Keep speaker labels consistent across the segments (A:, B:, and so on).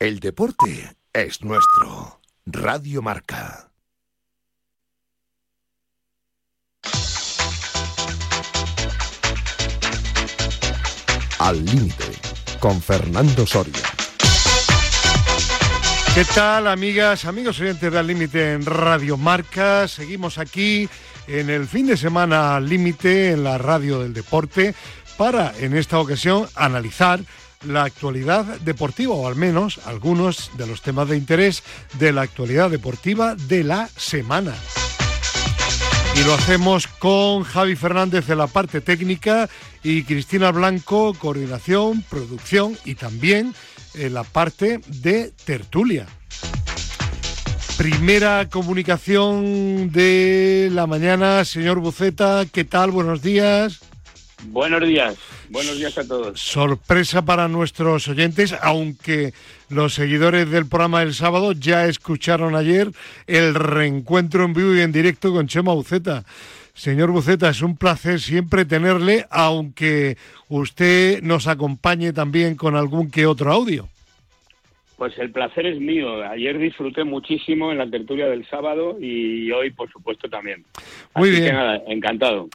A: El deporte es nuestro. Radio Marca. Al límite, con Fernando Soria.
B: ¿Qué tal, amigas, amigos oyentes de Al Límite en Radio Marca? Seguimos aquí en el fin de semana límite en la radio del deporte para, en esta ocasión, analizar la actualidad deportiva, o al menos algunos de los temas de interés de la actualidad deportiva de la semana. Y lo hacemos con Javi Fernández de la parte técnica y Cristina Blanco, coordinación, producción y también en la parte de tertulia. Primera comunicación de la mañana, señor Buceta, ¿qué tal? Buenos días.
C: Buenos días, buenos días a todos.
B: Sorpresa para nuestros oyentes, aunque los seguidores del programa del sábado ya escucharon ayer el reencuentro en vivo y en directo con Chema Buceta. Señor Buceta, es un placer siempre tenerle, aunque usted nos acompañe también con algún que otro audio.
C: Pues el placer es mío. Ayer disfruté muchísimo en la tertulia del sábado y hoy, por supuesto, también.
B: Muy
C: Así
B: bien.
C: Que nada, encantado.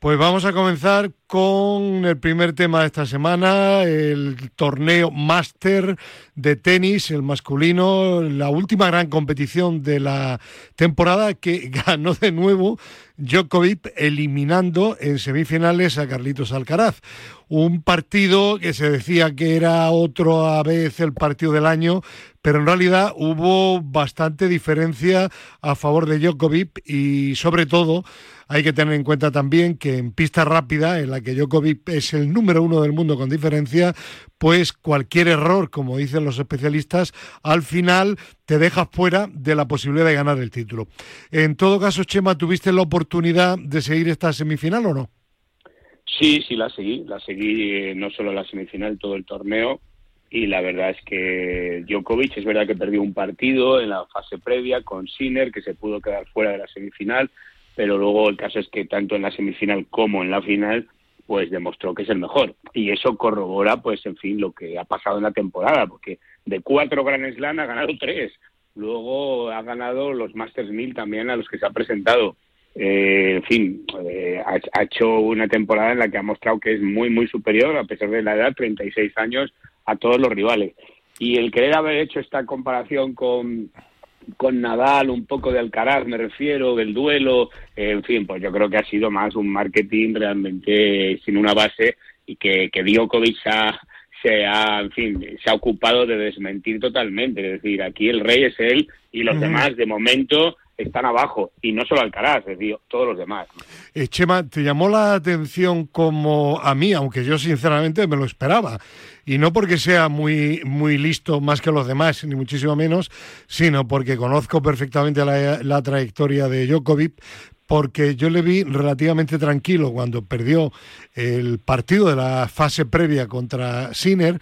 B: Pues vamos a comenzar con el primer tema de esta semana, el torneo máster de tenis, el masculino, la última gran competición de la temporada que ganó de nuevo Djokovic eliminando en semifinales a Carlitos Alcaraz. Un partido que se decía que era otro a vez el partido del año, pero en realidad hubo bastante diferencia a favor de Djokovic y sobre todo hay que tener en cuenta también que en pista rápida, en la que Djokovic es el número uno del mundo con diferencia, pues cualquier error, como dicen los especialistas, al final te dejas fuera de la posibilidad de ganar el título. En todo caso, Chema, ¿tuviste la oportunidad de seguir esta semifinal o no?
C: Sí, sí, la seguí. La seguí eh, no solo la semifinal, todo el torneo. Y la verdad es que Djokovic es verdad que perdió un partido en la fase previa con Sinner, que se pudo quedar fuera de la semifinal, pero luego el caso es que tanto en la semifinal como en la final pues demostró que es el mejor. Y eso corrobora pues en fin lo que ha pasado en la temporada porque de cuatro Grand Slam ha ganado tres. Luego ha ganado los Masters 1000 también a los que se ha presentado. Eh, en fin eh, ha, ha, hecho una temporada en la que ha mostrado que es muy muy superior a pesar de la edad 36 años a todos los rivales y el querer haber hecho esta comparación con con Nadal, un poco de Alcaraz, me refiero, del duelo, eh, en fin, pues yo creo que ha sido más un marketing realmente sin una base y que, que Djokovic ha, se ha, en fin, se ha ocupado de desmentir totalmente. Es decir, aquí el rey es él y los uh -huh. demás, de momento, están abajo. Y no solo Alcaraz, es decir, todos los demás.
B: Eh, Chema, ¿te llamó la atención como a mí, aunque yo sinceramente me lo esperaba? Y no porque sea muy, muy listo más que los demás, ni muchísimo menos, sino porque conozco perfectamente la, la trayectoria de Djokovic, porque yo le vi relativamente tranquilo cuando perdió el partido de la fase previa contra Sinner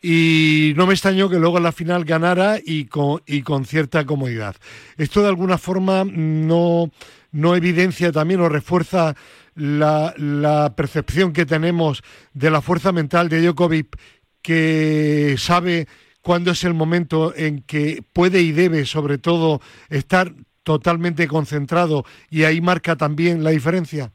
B: y no me extrañó que luego en la final ganara y con, y con cierta comodidad. Esto de alguna forma no, no evidencia también o refuerza la, la percepción que tenemos de la fuerza mental de Djokovic que sabe cuándo es el momento en que puede y debe, sobre todo, estar totalmente concentrado y ahí marca también la diferencia?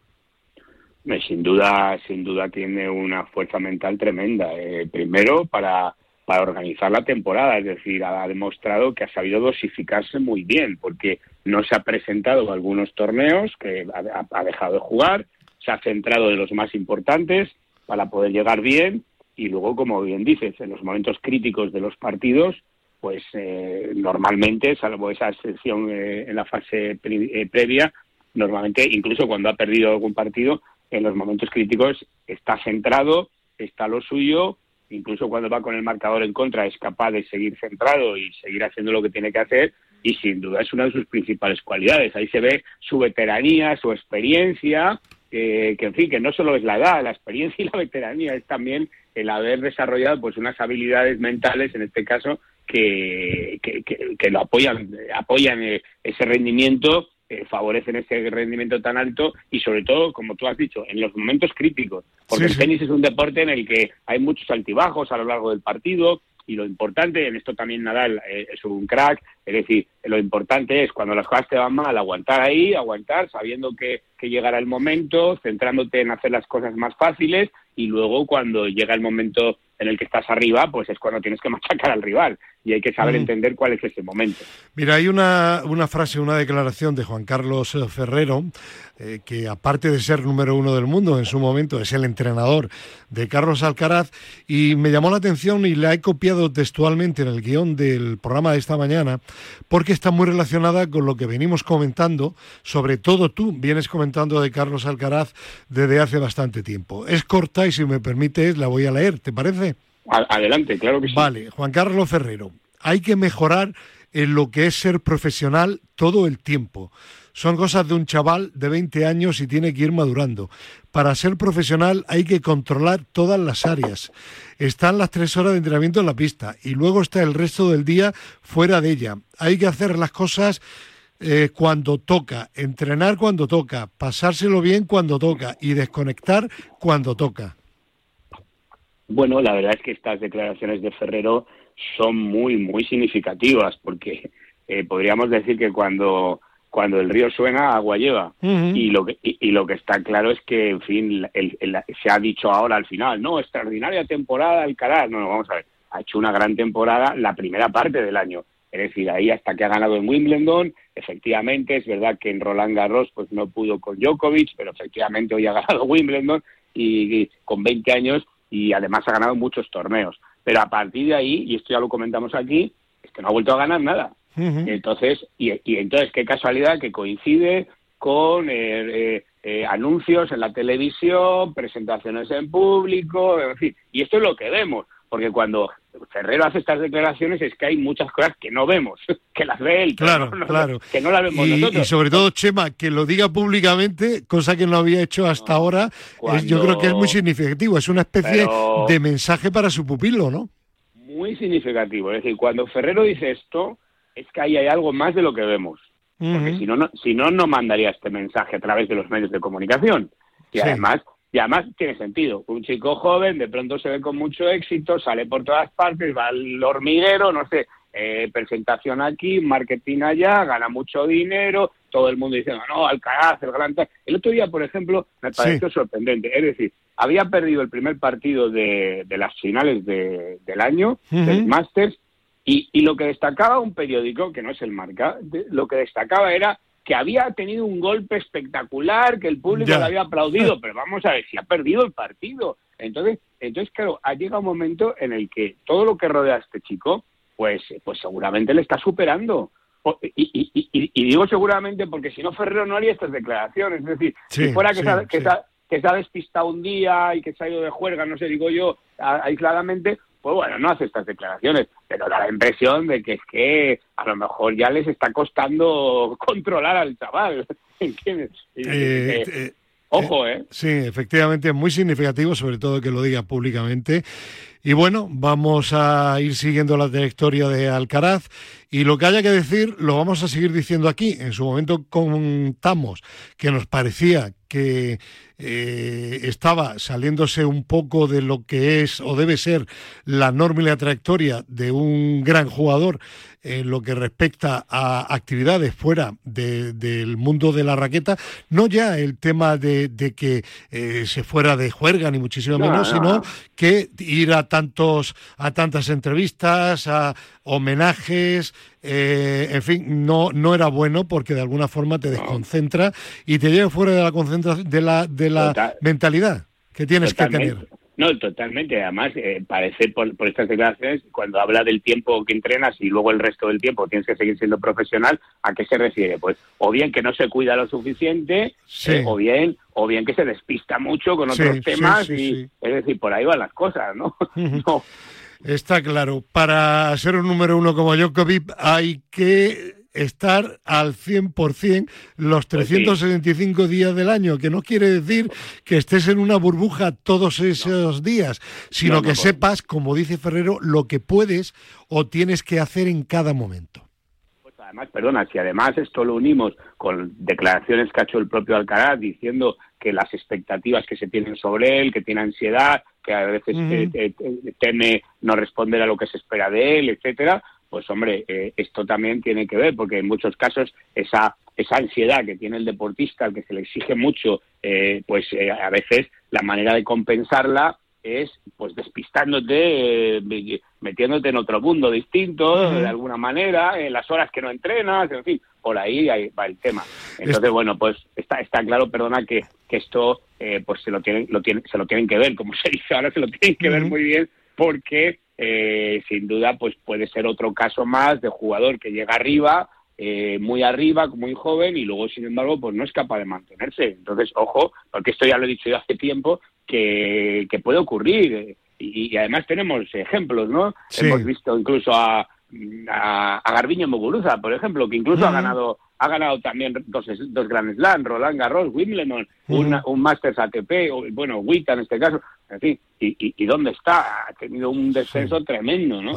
C: Sin duda, sin duda tiene una fuerza mental tremenda. Eh, primero para para organizar la temporada, es decir, ha demostrado que ha sabido dosificarse muy bien, porque no se ha presentado en algunos torneos que ha, ha dejado de jugar, se ha centrado en los más importantes para poder llegar bien y luego, como bien dices, en los momentos críticos de los partidos, pues eh, normalmente, salvo esa excepción eh, en la fase eh, previa, normalmente, incluso cuando ha perdido algún partido, en los momentos críticos está centrado, está lo suyo, incluso cuando va con el marcador en contra es capaz de seguir centrado y seguir haciendo lo que tiene que hacer y sin duda es una de sus principales cualidades. Ahí se ve su veteranía, su experiencia, eh, que en fin, que no solo es la edad, la experiencia y la veteranía, es también el haber desarrollado pues unas habilidades mentales, en este caso, que, que, que, que lo apoyan, apoyan eh, ese rendimiento, eh, favorecen ese rendimiento tan alto y sobre todo, como tú has dicho, en los momentos críticos, porque sí, el tenis es un deporte en el que hay muchos altibajos a lo largo del partido, y lo importante, en esto también Nadal eh, es un crack, es decir, lo importante es cuando las cosas te van mal, aguantar ahí, aguantar, sabiendo que, que llegará el momento, centrándote en hacer las cosas más fáciles y luego cuando llega el momento en el que estás arriba, pues es cuando tienes que machacar al rival y hay que saber entender cuál es ese momento.
B: Mira, hay una, una frase, una declaración de Juan Carlos eh, Ferrero, eh, que aparte de ser número uno del mundo en su momento, es el entrenador de Carlos Alcaraz, y me llamó la atención y la he copiado textualmente en el guion del programa de esta mañana, porque está muy relacionada con lo que venimos comentando, sobre todo tú vienes comentando de Carlos Alcaraz desde hace bastante tiempo. Es corta y si me permites la voy a leer, ¿te parece?
C: Adelante, claro que sí.
B: Vale, Juan Carlos Ferrero, hay que mejorar en lo que es ser profesional todo el tiempo. Son cosas de un chaval de 20 años y tiene que ir madurando. Para ser profesional hay que controlar todas las áreas. Están las tres horas de entrenamiento en la pista y luego está el resto del día fuera de ella. Hay que hacer las cosas eh, cuando toca, entrenar cuando toca, pasárselo bien cuando toca y desconectar cuando toca.
C: Bueno, la verdad es que estas declaraciones de Ferrero son muy, muy significativas, porque eh, podríamos decir que cuando, cuando el río suena, agua lleva. y, lo que, y, lo que está claro es que, en fin, se ha dicho ahora al final, no, extraordinaria temporada Alcaraz. No, no, vamos a ver, ha hecho una gran temporada la primera parte del año. Es decir, ahí hasta que ha ganado en Wimbledon, efectivamente, es verdad que en Roland Garros pues no pudo con Djokovic, pero efectivamente hoy ha ganado Wimbledon y con 20 años y además ha ganado muchos torneos. Pero a partir de ahí, y esto ya lo comentamos aquí, es que no ha vuelto a ganar nada. Entonces, y, entonces qué casualidad que coincide con eh, eh, eh, anuncios en la televisión, presentaciones en público, en fin. Y esto es lo que vemos, porque cuando Ferrero hace estas declaraciones es que hay muchas cosas que no vemos, que las ve él,
B: claro, claro.
C: que no las vemos
B: y,
C: nosotros.
B: Y sobre todo, Chema, que lo diga públicamente, cosa que no había hecho hasta ahora, yo creo que es muy significativo, es una especie de mensaje para su pupilo, ¿no?
C: Muy significativo, es decir, cuando Ferrero dice esto, es que ahí hay algo más de lo que vemos, porque si no, no, si no, no mandaría este mensaje a través de los medios de comunicación. Y además y además tiene sentido. Un chico joven de pronto se ve con mucho éxito, sale por todas partes, va al hormiguero, no sé, eh, presentación aquí, marketing allá, gana mucho dinero, todo el mundo dice, no, no, Alcaraz, el gran... El otro día, por ejemplo, me pareció sorprendente. Es decir, había perdido el primer partido de, las finales del año, del Masters, y, y, lo que destacaba un periódico, que no es el Marca, lo que destacaba era que había tenido un golpe espectacular, que el público le había aplaudido, pero vamos a ver si ha perdido el partido. Entonces, entonces claro, ha llegado un momento en el que todo lo que rodea a este chico, pues, pues seguramente le está superando. Y, y, digo seguramente porque si no Ferrero no haría estas declaraciones. Es decir, si fuera que, que, que se ha despistado un día y que se ha ido de juerga, no sé, digo yo, aisladamente, pues bueno, no hace estas declaraciones, pero da la impresión de que es que a lo mejor ya les está costando controlar al chaval. ¿Entiendes? Eh, eh, ojo, ¿eh?
B: Sí, efectivamente, es muy significativo, sobre todo que lo diga públicamente. Y bueno, vamos a ir siguiendo la trayectoria de Alcaraz y lo que haya que decir lo vamos a seguir diciendo aquí. En su momento contamos que nos parecía que eh, estaba saliéndose un poco de lo que es o debe ser la norma y la trayectoria de un gran jugador en lo que respecta a actividades fuera del mundo de la raqueta, no ya el tema de, que eh, se fuera de juerga ni muchísimo menos, sino que ir a tantos a tantas entrevistas, a homenajes, eh, en fin, no, no era bueno porque de alguna forma te desconcentra y te lleva fuera de la concentración, de la, de la mentalidad que tienes que tener.
C: No, totalmente. Además, eh, parece por, estas declaraciones, cuando habla del tiempo que entrenas y luego el resto del tiempo tienes que seguir siendo profesional, ¿a qué se refiere? Pues o bien que no se cuida lo suficiente, eh, o bien o bien que se despista mucho con otros temas y es decir, por ahí van las cosas, ¿no? no.
B: Está claro. Para ser un número uno como Djokovic hay que estar al 100% los 365 pues días del año, que no quiere decir que estés en una burbuja todos esos días, sino que sepas, como dice Ferrero, lo que puedes o tienes que hacer en cada momento.
C: Pues además, perdona, si además esto lo unimos con declaraciones que ha hecho el propio Alcaraz diciendo que las expectativas que se tienen sobre él, que tiene ansiedad, que a veces eh, teme no responder a lo que se espera de él, etcétera, pues hombre, esto también tiene que ver, porque en muchos casos esa esa ansiedad que tiene el deportista, al que se le exige mucho, pues a veces la manera de compensarla es pues despistándote, eh, metiéndote en otro mundo distinto, de alguna manera, en las horas que no entrenas, en fin, por ahí, va el tema. Entonces, bueno, pues está, está claro, perdona, que, que esto eh, pues se lo, tienen, lo tienen, se lo tienen que ver, como se dice ahora, se lo tienen que ver muy bien, porque eh, sin duda pues puede ser otro caso más de jugador que llega arriba, eh, muy arriba, muy joven, y luego, sin embargo, pues no es capaz de mantenerse. Entonces, ojo, porque esto ya lo he dicho yo hace tiempo, que, puede ocurrir. Y, además tenemos ejemplos, ¿no? Hemos visto incluso a, a, Garbiño Muguruza, por ejemplo, que incluso ha ganado ha ganado también dos, dos Grand Slam, Roland Garros, Wimbledon, un Masters ATP, o, bueno, WITA en este caso, en fin, y, dónde está? Ha tenido un descenso tremendo, ¿no?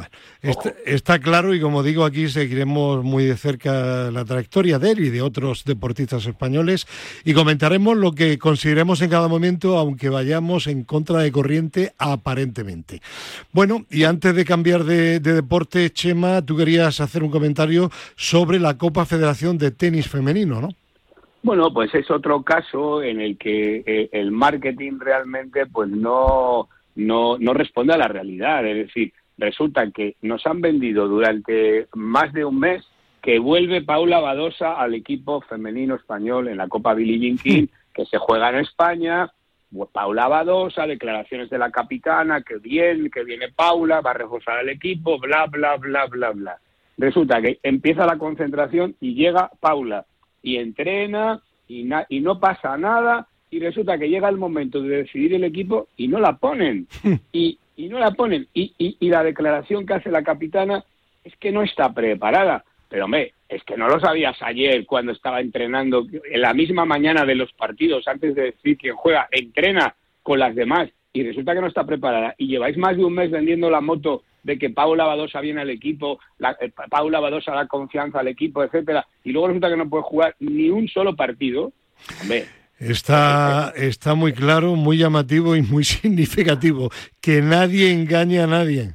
B: está, claro y como digo, aquí seguiremos muy de cerca la trayectoria de él y de otros deportistas españoles y comentaremos lo que consideremos en cada momento, aunque vayamos en contra de corriente aparentemente. Bueno, y antes de cambiar de, de deporte, Chema, tú querías hacer un comentario sobre la Copa Federación de Tenis Femenino, ¿no?
C: Bueno, pues es otro caso en el que eh, el marketing realmente pues no, no, no responde a la realidad. Es decir, resulta que nos han vendido durante más de un mes que vuelve Paula Badosa al equipo femenino español en la Copa Billie Jean King, que se juega en España. Paula Badosa, declaraciones de la capitana, que bien, que viene Paula, va a reforzar al equipo, bla, bla, bla, bla, bla. Resulta que empieza la concentración y llega Paula y entrena y, y no pasa nada y resulta que llega el momento de decidir el equipo y no la ponen. y, y no la ponen. Y, y, la declaración que hace la capitana es que no está preparada. Pero, hombre, es que no lo sabías ayer cuando estaba entrenando, en la misma mañana de los partidos, antes de decir quién juega, entrena con las demás y resulta que no está preparada. Y lleváis más de un mes vendiendo la moto de que Paula Badosa viene al equipo, la, eh, Paula da confianza al equipo, etcétera, y luego resulta que no puede jugar ni un solo partido,
B: Está, está muy claro, muy llamativo y muy significativo. Que nadie engañe a nadie.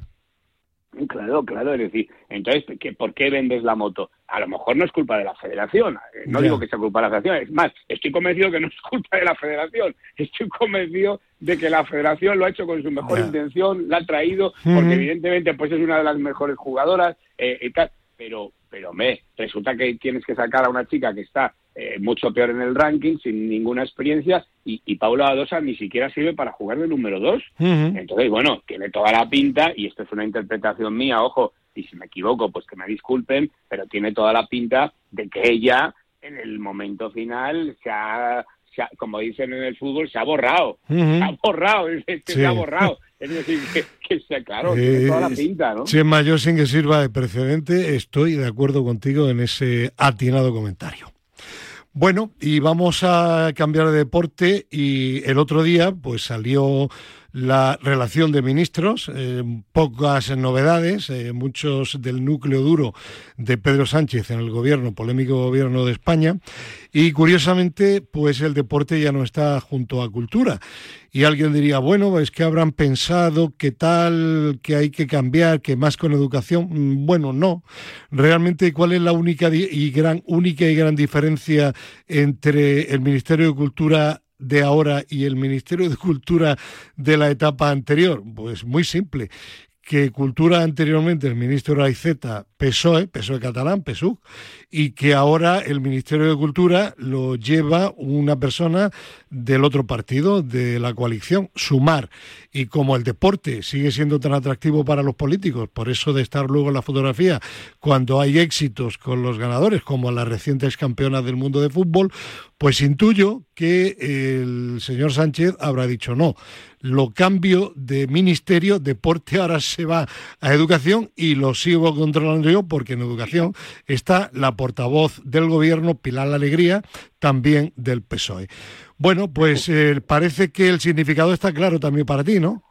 C: Claro, claro, es decir, entonces, ¿por qué vendes la moto? A lo mejor no es culpa de la federación, eh, no digo que sea culpa de la federación, es más, estoy convencido que no es culpa de la federación, estoy convencido de que la federación lo ha hecho con su mejor intención, la ha traído, porque evidentemente pues es una de las mejores jugadoras eh, y tal, pero, pero me, resulta que tienes que sacar a una chica que está eh, mucho peor en el ranking, sin ninguna experiencia, y, y Paula Badosa ni siquiera sirve para jugar de número dos. Entonces, bueno, tiene toda la pinta, y esto es una interpretación mía, ojo, y si me equivoco, pues que me disculpen, pero tiene toda la pinta de que ella, en el momento final, se ha, como dicen en el fútbol, se ha borrado. Se ha borrado, se ha borrado. Es decir, que, que claro, tiene toda la eh, pinta, ¿no?
B: Si es mayor sin que sirva de precedente, estoy de acuerdo contigo en ese atinado comentario. Bueno, y vamos a cambiar de deporte y el otro día pues salió la relación de ministros, eh, pocas novedades, eh, muchos del núcleo duro de Pedro Sánchez en el gobierno, polémico gobierno de España, y curiosamente, pues el deporte ya no está junto a cultura. Y alguien diría, bueno, es que habrán pensado que tal, que hay que cambiar, que más con educación. Mm, bueno, no. Realmente, ¿cuál es la única y gran, única y gran diferencia entre el Ministerio de Cultura de ahora y el Ministerio de Cultura de la etapa anterior? Pues muy simple, que Cultura anteriormente el ministro Raizeta, PSOE, PSOE catalán, PSUC, y que ahora el Ministerio de Cultura lo lleva una persona del otro partido, de la coalición, Sumar. Y como el deporte sigue siendo tan atractivo para los políticos, por eso de estar luego en la fotografía, cuando hay éxitos con los ganadores, como las recientes campeonas del mundo de fútbol, pues intuyo que el señor Sánchez habrá dicho no lo cambio de ministerio, deporte ahora se va a educación y lo sigo controlando yo porque en educación está la portavoz del gobierno, Pilar La Alegría, también del PSOE. Bueno, pues eh, parece que el significado está claro también para ti, ¿no?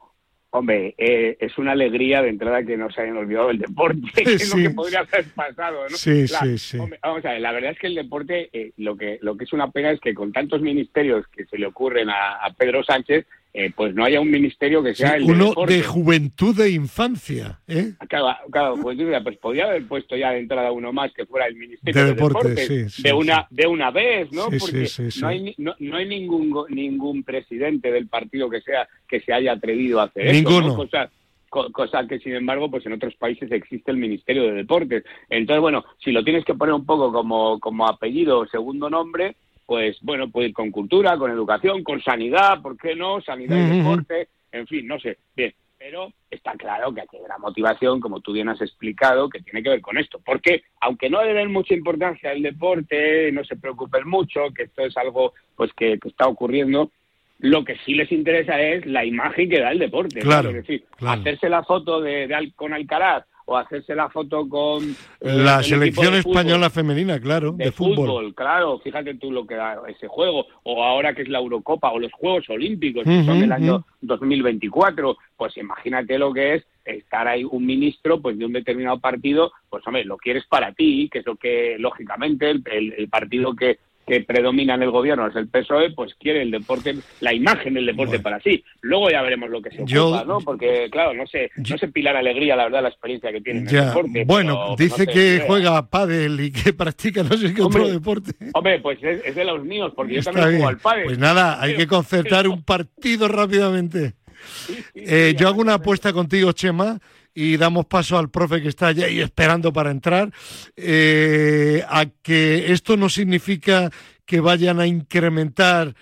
C: Hombre, eh, es una alegría de entrada que no se hayan olvidado del deporte, que es lo que podría haber pasado, ¿no?
B: Sí, sí, sí.
C: vamos a ver, la verdad es que el deporte, eh, lo que lo que es una pena es que con tantos ministerios que se le ocurren a, Pedro Sánchez, eh, pues no haya un ministerio que sea el
B: uno
C: deporte.
B: de juventud e infancia, ¿eh?
C: Claro, claro pues, pues podría haber puesto ya de entrada uno más que fuera el ministerio
B: De
C: de,
B: deporte,
C: Deportes,
B: sí, sí,
C: de una de una vez, ¿no?
B: Sí,
C: Porque
B: sí, sí, sí.
C: no hay no, no hay ningún ningún presidente del partido que sea que se haya atrevido a hacer
B: Ninguno.
C: eso, ¿no? Cosa, co- cosa que sin embargo pues en otros países existe el Ministerio de Deportes. Entonces, bueno, si lo tienes que poner un poco como como apellido o segundo nombre, pues bueno, puede ir con cultura, con educación, con sanidad, ¿por qué no? Sanidad y deporte, en fin, no sé. Bien, pero está claro que aquí hay una motivación, como tú bien has explicado, que tiene que ver con esto. Porque, aunque no le den mucha importancia al deporte, no se preocupen mucho, que esto es algo pues que, que está ocurriendo, lo que sí les interesa es la imagen que da el deporte.
B: Claro,
C: Es decir,
B: claro.
C: hacerse la foto de, de con Alcaraz o hacerse la foto con... eh,
B: La selección
C: de fútbol
B: española femenina, claro, de,
C: de,
B: fútbol.
C: fútbol. claro, fíjate tú lo que da ese juego, o ahora que es la Eurocopa o los Juegos Olímpicos, que son del año
B: ujú.
C: 2024, pues imagínate lo que es estar ahí un ministro pues de un determinado partido, pues hombre, lo quieres para ti, que es lo que lógicamente el, el- el partido que, que predomina en el gobierno es el PSOE, pues quiere el deporte, la imagen del deporte
B: Bueno.
C: para sí. Luego ya veremos lo que se
B: Yo-
C: ocupa, ¿no? Porque claro, no sé,
B: Yo-
C: no sé Pilar Alegría, la verdad, la experiencia que tiene en el deporte.
B: bueno,
C: pero,
B: dice
C: no sé,
B: que juega pádel y que practica no sé qué otro deporte.
C: Hombre, pues es, es de los míos, porque yo también juego
B: bien.
C: al pádel.
B: Pues nada, hay que concertar un partido rápidamente.
C: Sí, sí,
B: Eh,
C: sí,
B: yo hago una apuesta contigo, Chema, y damos paso al profe que está allá y esperando para entrar, eh, a que esto no significa que vayan a incrementar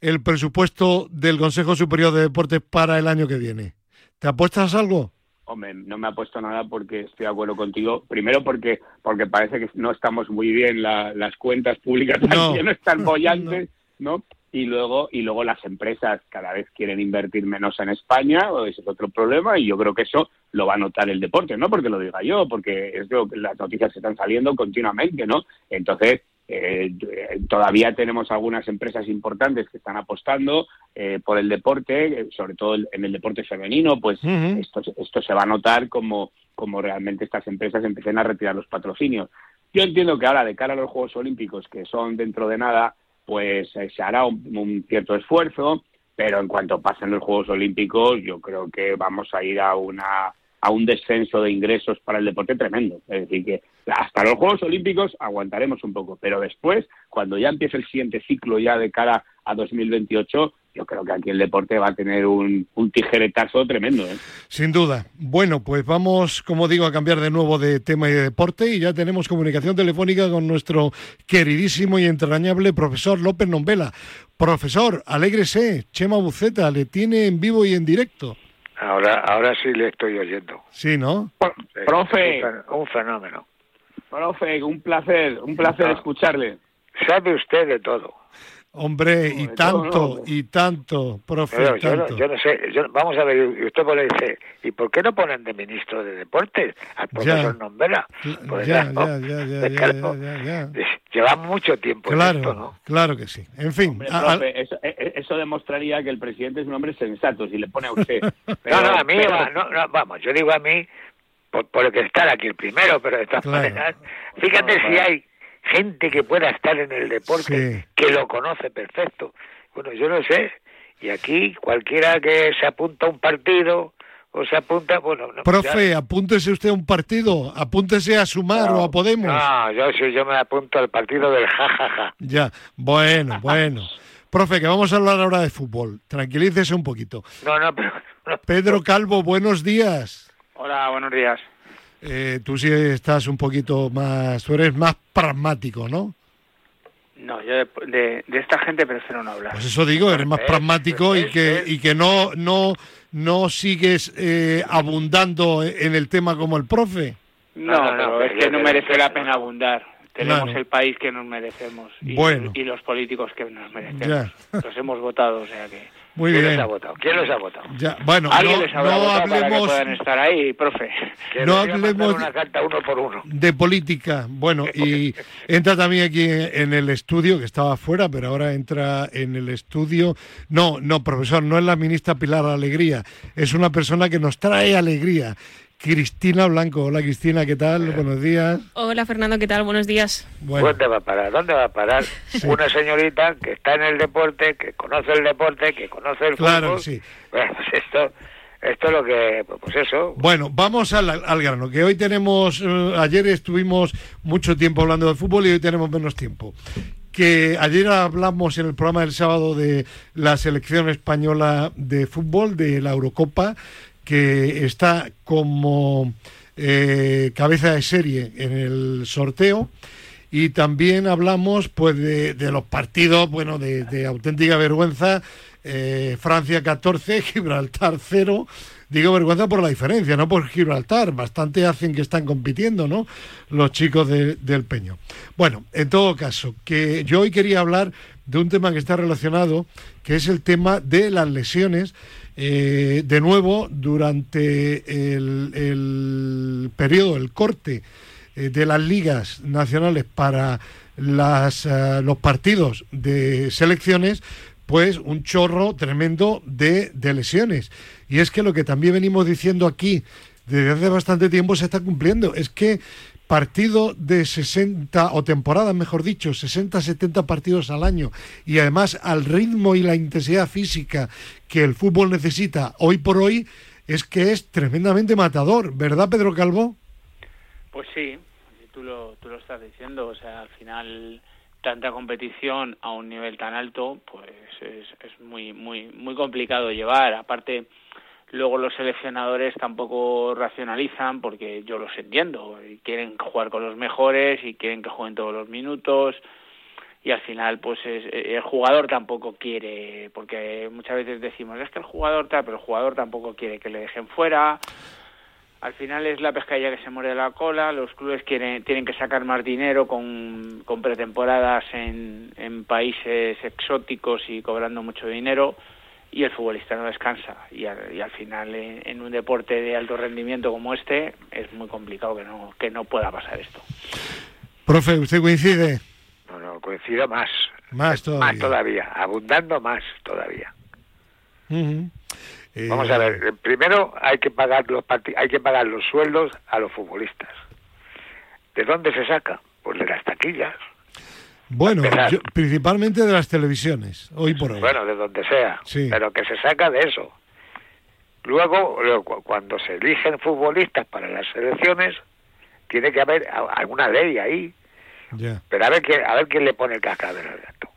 B: el presupuesto del Consejo Superior de Deportes para el año que viene. ¿Te apuestas algo?
C: Hombre, no me ha puesto nada porque estoy de acuerdo contigo. Primero porque porque parece que no estamos muy bien, la- las cuentas públicas
B: No.
C: están bollantes, ¿no? Y luego y luego las empresas cada vez quieren invertir menos en España, ese es otro problema, y yo creo que eso lo va a notar el deporte, no porque lo diga yo, porque es lo que las noticias están saliendo continuamente, ¿no? Entonces, eh, todavía tenemos algunas empresas importantes que están apostando eh, por el deporte, sobre todo en el deporte femenino, pues
B: Ujú.
C: esto, esto se va a notar como, como realmente estas empresas empiecen a retirar los patrocinios. Yo entiendo que ahora, de cara a los Juegos Olímpicos, que son dentro de nada, pues eh, se hará un, un cierto esfuerzo, pero en cuanto pasen los Juegos Olímpicos, yo creo que vamos a ir a una a un descenso de ingresos para el deporte tremendo. Es decir, que hasta los Juegos Olímpicos aguantaremos un poco, pero después, cuando ya empiece el siguiente ciclo ya de cara a 2028, yo creo que aquí el deporte va a tener un, un tijeretazo tremendo. ¿eh?
B: Sin duda. Bueno, pues vamos, como digo, a cambiar de nuevo de tema y de deporte y ya tenemos comunicación telefónica con nuestro queridísimo y entrañable profesor López Nombela. Profesor, alégrese, Chema Buceta, le tiene en vivo y en directo.
D: Ahora, ahora sí le estoy oyendo.
B: Sí, ¿no?
D: Sí,
C: Profe,
D: un fenómeno.
C: profe, un placer, un placer
D: Ah.
C: escucharle.
D: Sabe usted de todo.
B: Hombre, y tanto,
C: ¿no?
B: y tanto, profe,
D: Pero
B: y
D: yo, no,
B: tanto.
D: yo no sé, yo- vamos a ver, y usted le dice, ¿y por qué no ponen de ministro de Deportes al profesor Nombela?
B: Cla-
D: Pues
B: ya,
D: claro,
B: ya, ya, ya, ya,
D: claro,
B: ya, ya, ya.
D: Lleva mucho tiempo
B: Claro,
D: esto, ¿no?
B: claro que sí. En fin,
C: Hombre,
B: a- a-
C: profe, eso, e- e- eso demostraría que el presidente es un hombre sensato, si le pone a usted. Pero-
D: no, no, a mí,
C: pero-
D: va- no, no, vamos, yo digo a mí, por, por el que estar aquí el primero, pero de todas
B: Claro.
D: maneras, fíjate
C: No,
D: si hay gente que pueda estar en el deporte,
B: Sí.
D: que lo conoce perfecto. Bueno, yo no sé, y aquí cualquiera que se apunta a un partido o se apunta, bueno, no,
B: profe,
D: ya-
B: apúntese usted a un partido, apúntese a Sumar o a Podemos.
D: No, yo sí, yo me apunto al partido del jajaja.
B: Ya, bueno, bueno. Profe, que vamos a hablar ahora de fútbol. Tranquilícese un poquito.
D: No, no, pero no,
B: Pedro Calvo, buenos días.
E: Hola, buenos días.
B: Eh, tú sí estás un poquito más, tú eres más pragmático, ¿no?
E: No, yo de, de- de esta gente prefiero no hablar.
B: Pues eso digo, eres más
D: Es,
B: pragmático y
D: es,
B: que,
D: es.
B: y que no, no, no sigues eh, abundando en el tema como el profe.
E: No,
D: no,
E: es que no merece la pena abundar. Tenemos
B: Claro.
E: el país que nos merecemos y,
B: Bueno.
E: y los políticos que nos merecemos.
B: Ya.
E: Los hemos votado, o sea que...
B: Muy
D: ¿quién
B: bien.
D: los ha votado? ¿Quién los ha votado?
B: Ya, bueno,
E: Alguien
B: no,
E: les habrá
B: no
E: votado para que
B: hablemos
E: puedan estar ahí, profe.
D: Que
B: No hablemos-
D: una carta uno por uno.
B: de política. Bueno, y entra también aquí en el estudio, que estaba afuera, pero ahora entra en el estudio. No, no, profesor, no es la ministra Pilar Alegría, es una persona que nos trae alegría, Cristina Blanco. Hola Cristina, ¿qué tal? Buenos días.
F: Hola Fernando, ¿qué tal? Buenos días.
D: ¿Dónde va a parar? ¿Dónde va a parar? Una señorita que está en el deporte, que conoce el deporte, que conoce el
B: Claro,
D: fútbol.
B: sí.
D: Bueno, pues esto, esto es lo que, pues eso.
B: Bueno, vamos al, al grano, que hoy tenemos, eh, ayer estuvimos mucho tiempo hablando de fútbol y hoy tenemos menos tiempo. Que ayer hablamos en el programa del sábado de la selección española de fútbol, de la Eurocopa, que está como eh, cabeza de serie en el sorteo. Y también hablamos pues de, los partidos, bueno, de, de auténtica vergüenza. eh, Francia 14, Gibraltar 0. Digo vergüenza por la diferencia, no por Gibraltar. Bastante hacen que están compitiendo, ¿no? Los chicos de- del Peño. Bueno, en todo caso, que yo hoy quería hablar de un tema que está relacionado, que es el tema de las lesiones. Eh, de nuevo, durante el, periodo, el corte eh, de las ligas nacionales para eh, los partidos de selecciones, pues un chorro tremendo de, de lesiones. Y es que lo que también venimos diciendo aquí desde hace bastante tiempo se está cumpliendo. Es que partido de 60, o temporada mejor dicho, 60, 70 partidos al año, y además al ritmo y la intensidad física que el fútbol necesita hoy por hoy, es que es tremendamente matador, ¿verdad Pedro Calvo?
E: Pues sí, tú lo, tú lo estás diciendo, o sea, al final tanta competición a un nivel tan alto, pues es, es muy, muy, muy complicado llevar. Aparte, luego los seleccionadores tampoco racionalizan porque yo los entiendo, y quieren jugar con los mejores y quieren que jueguen todos los minutos y al final pues es, el jugador tampoco quiere porque muchas veces decimos es que el jugador tal pero el jugador tampoco quiere que le dejen fuera al final es la pescadilla que se muere la cola, los clubes quieren, tienen que sacar más dinero con, con pretemporadas en, en países exóticos y cobrando mucho dinero y el futbolista no descansa y al, y al final en, en, un deporte de alto rendimiento como este es muy complicado que no, que no pueda pasar esto.
B: Profe, ¿usted coincide?
D: No, no, coincido más.
B: Más todavía.
D: Más todavía, abundando más todavía.
B: Uh -huh.
D: Eh, Vamos a ver, primero hay que pagar los hay que pagar los sueldos a los futbolistas. ¿De dónde se saca? Pues de las taquillas.
B: Bueno, yo, principalmente de las televisiones, hoy por hoy.
D: Bueno, de donde sea,
B: sí.
D: pero que se saca de eso. Luego, cuando se eligen futbolistas para las selecciones, tiene que haber alguna ley ahí.
B: Ya.
D: Pero a ver, quién, a ver quién le pone el cascabel.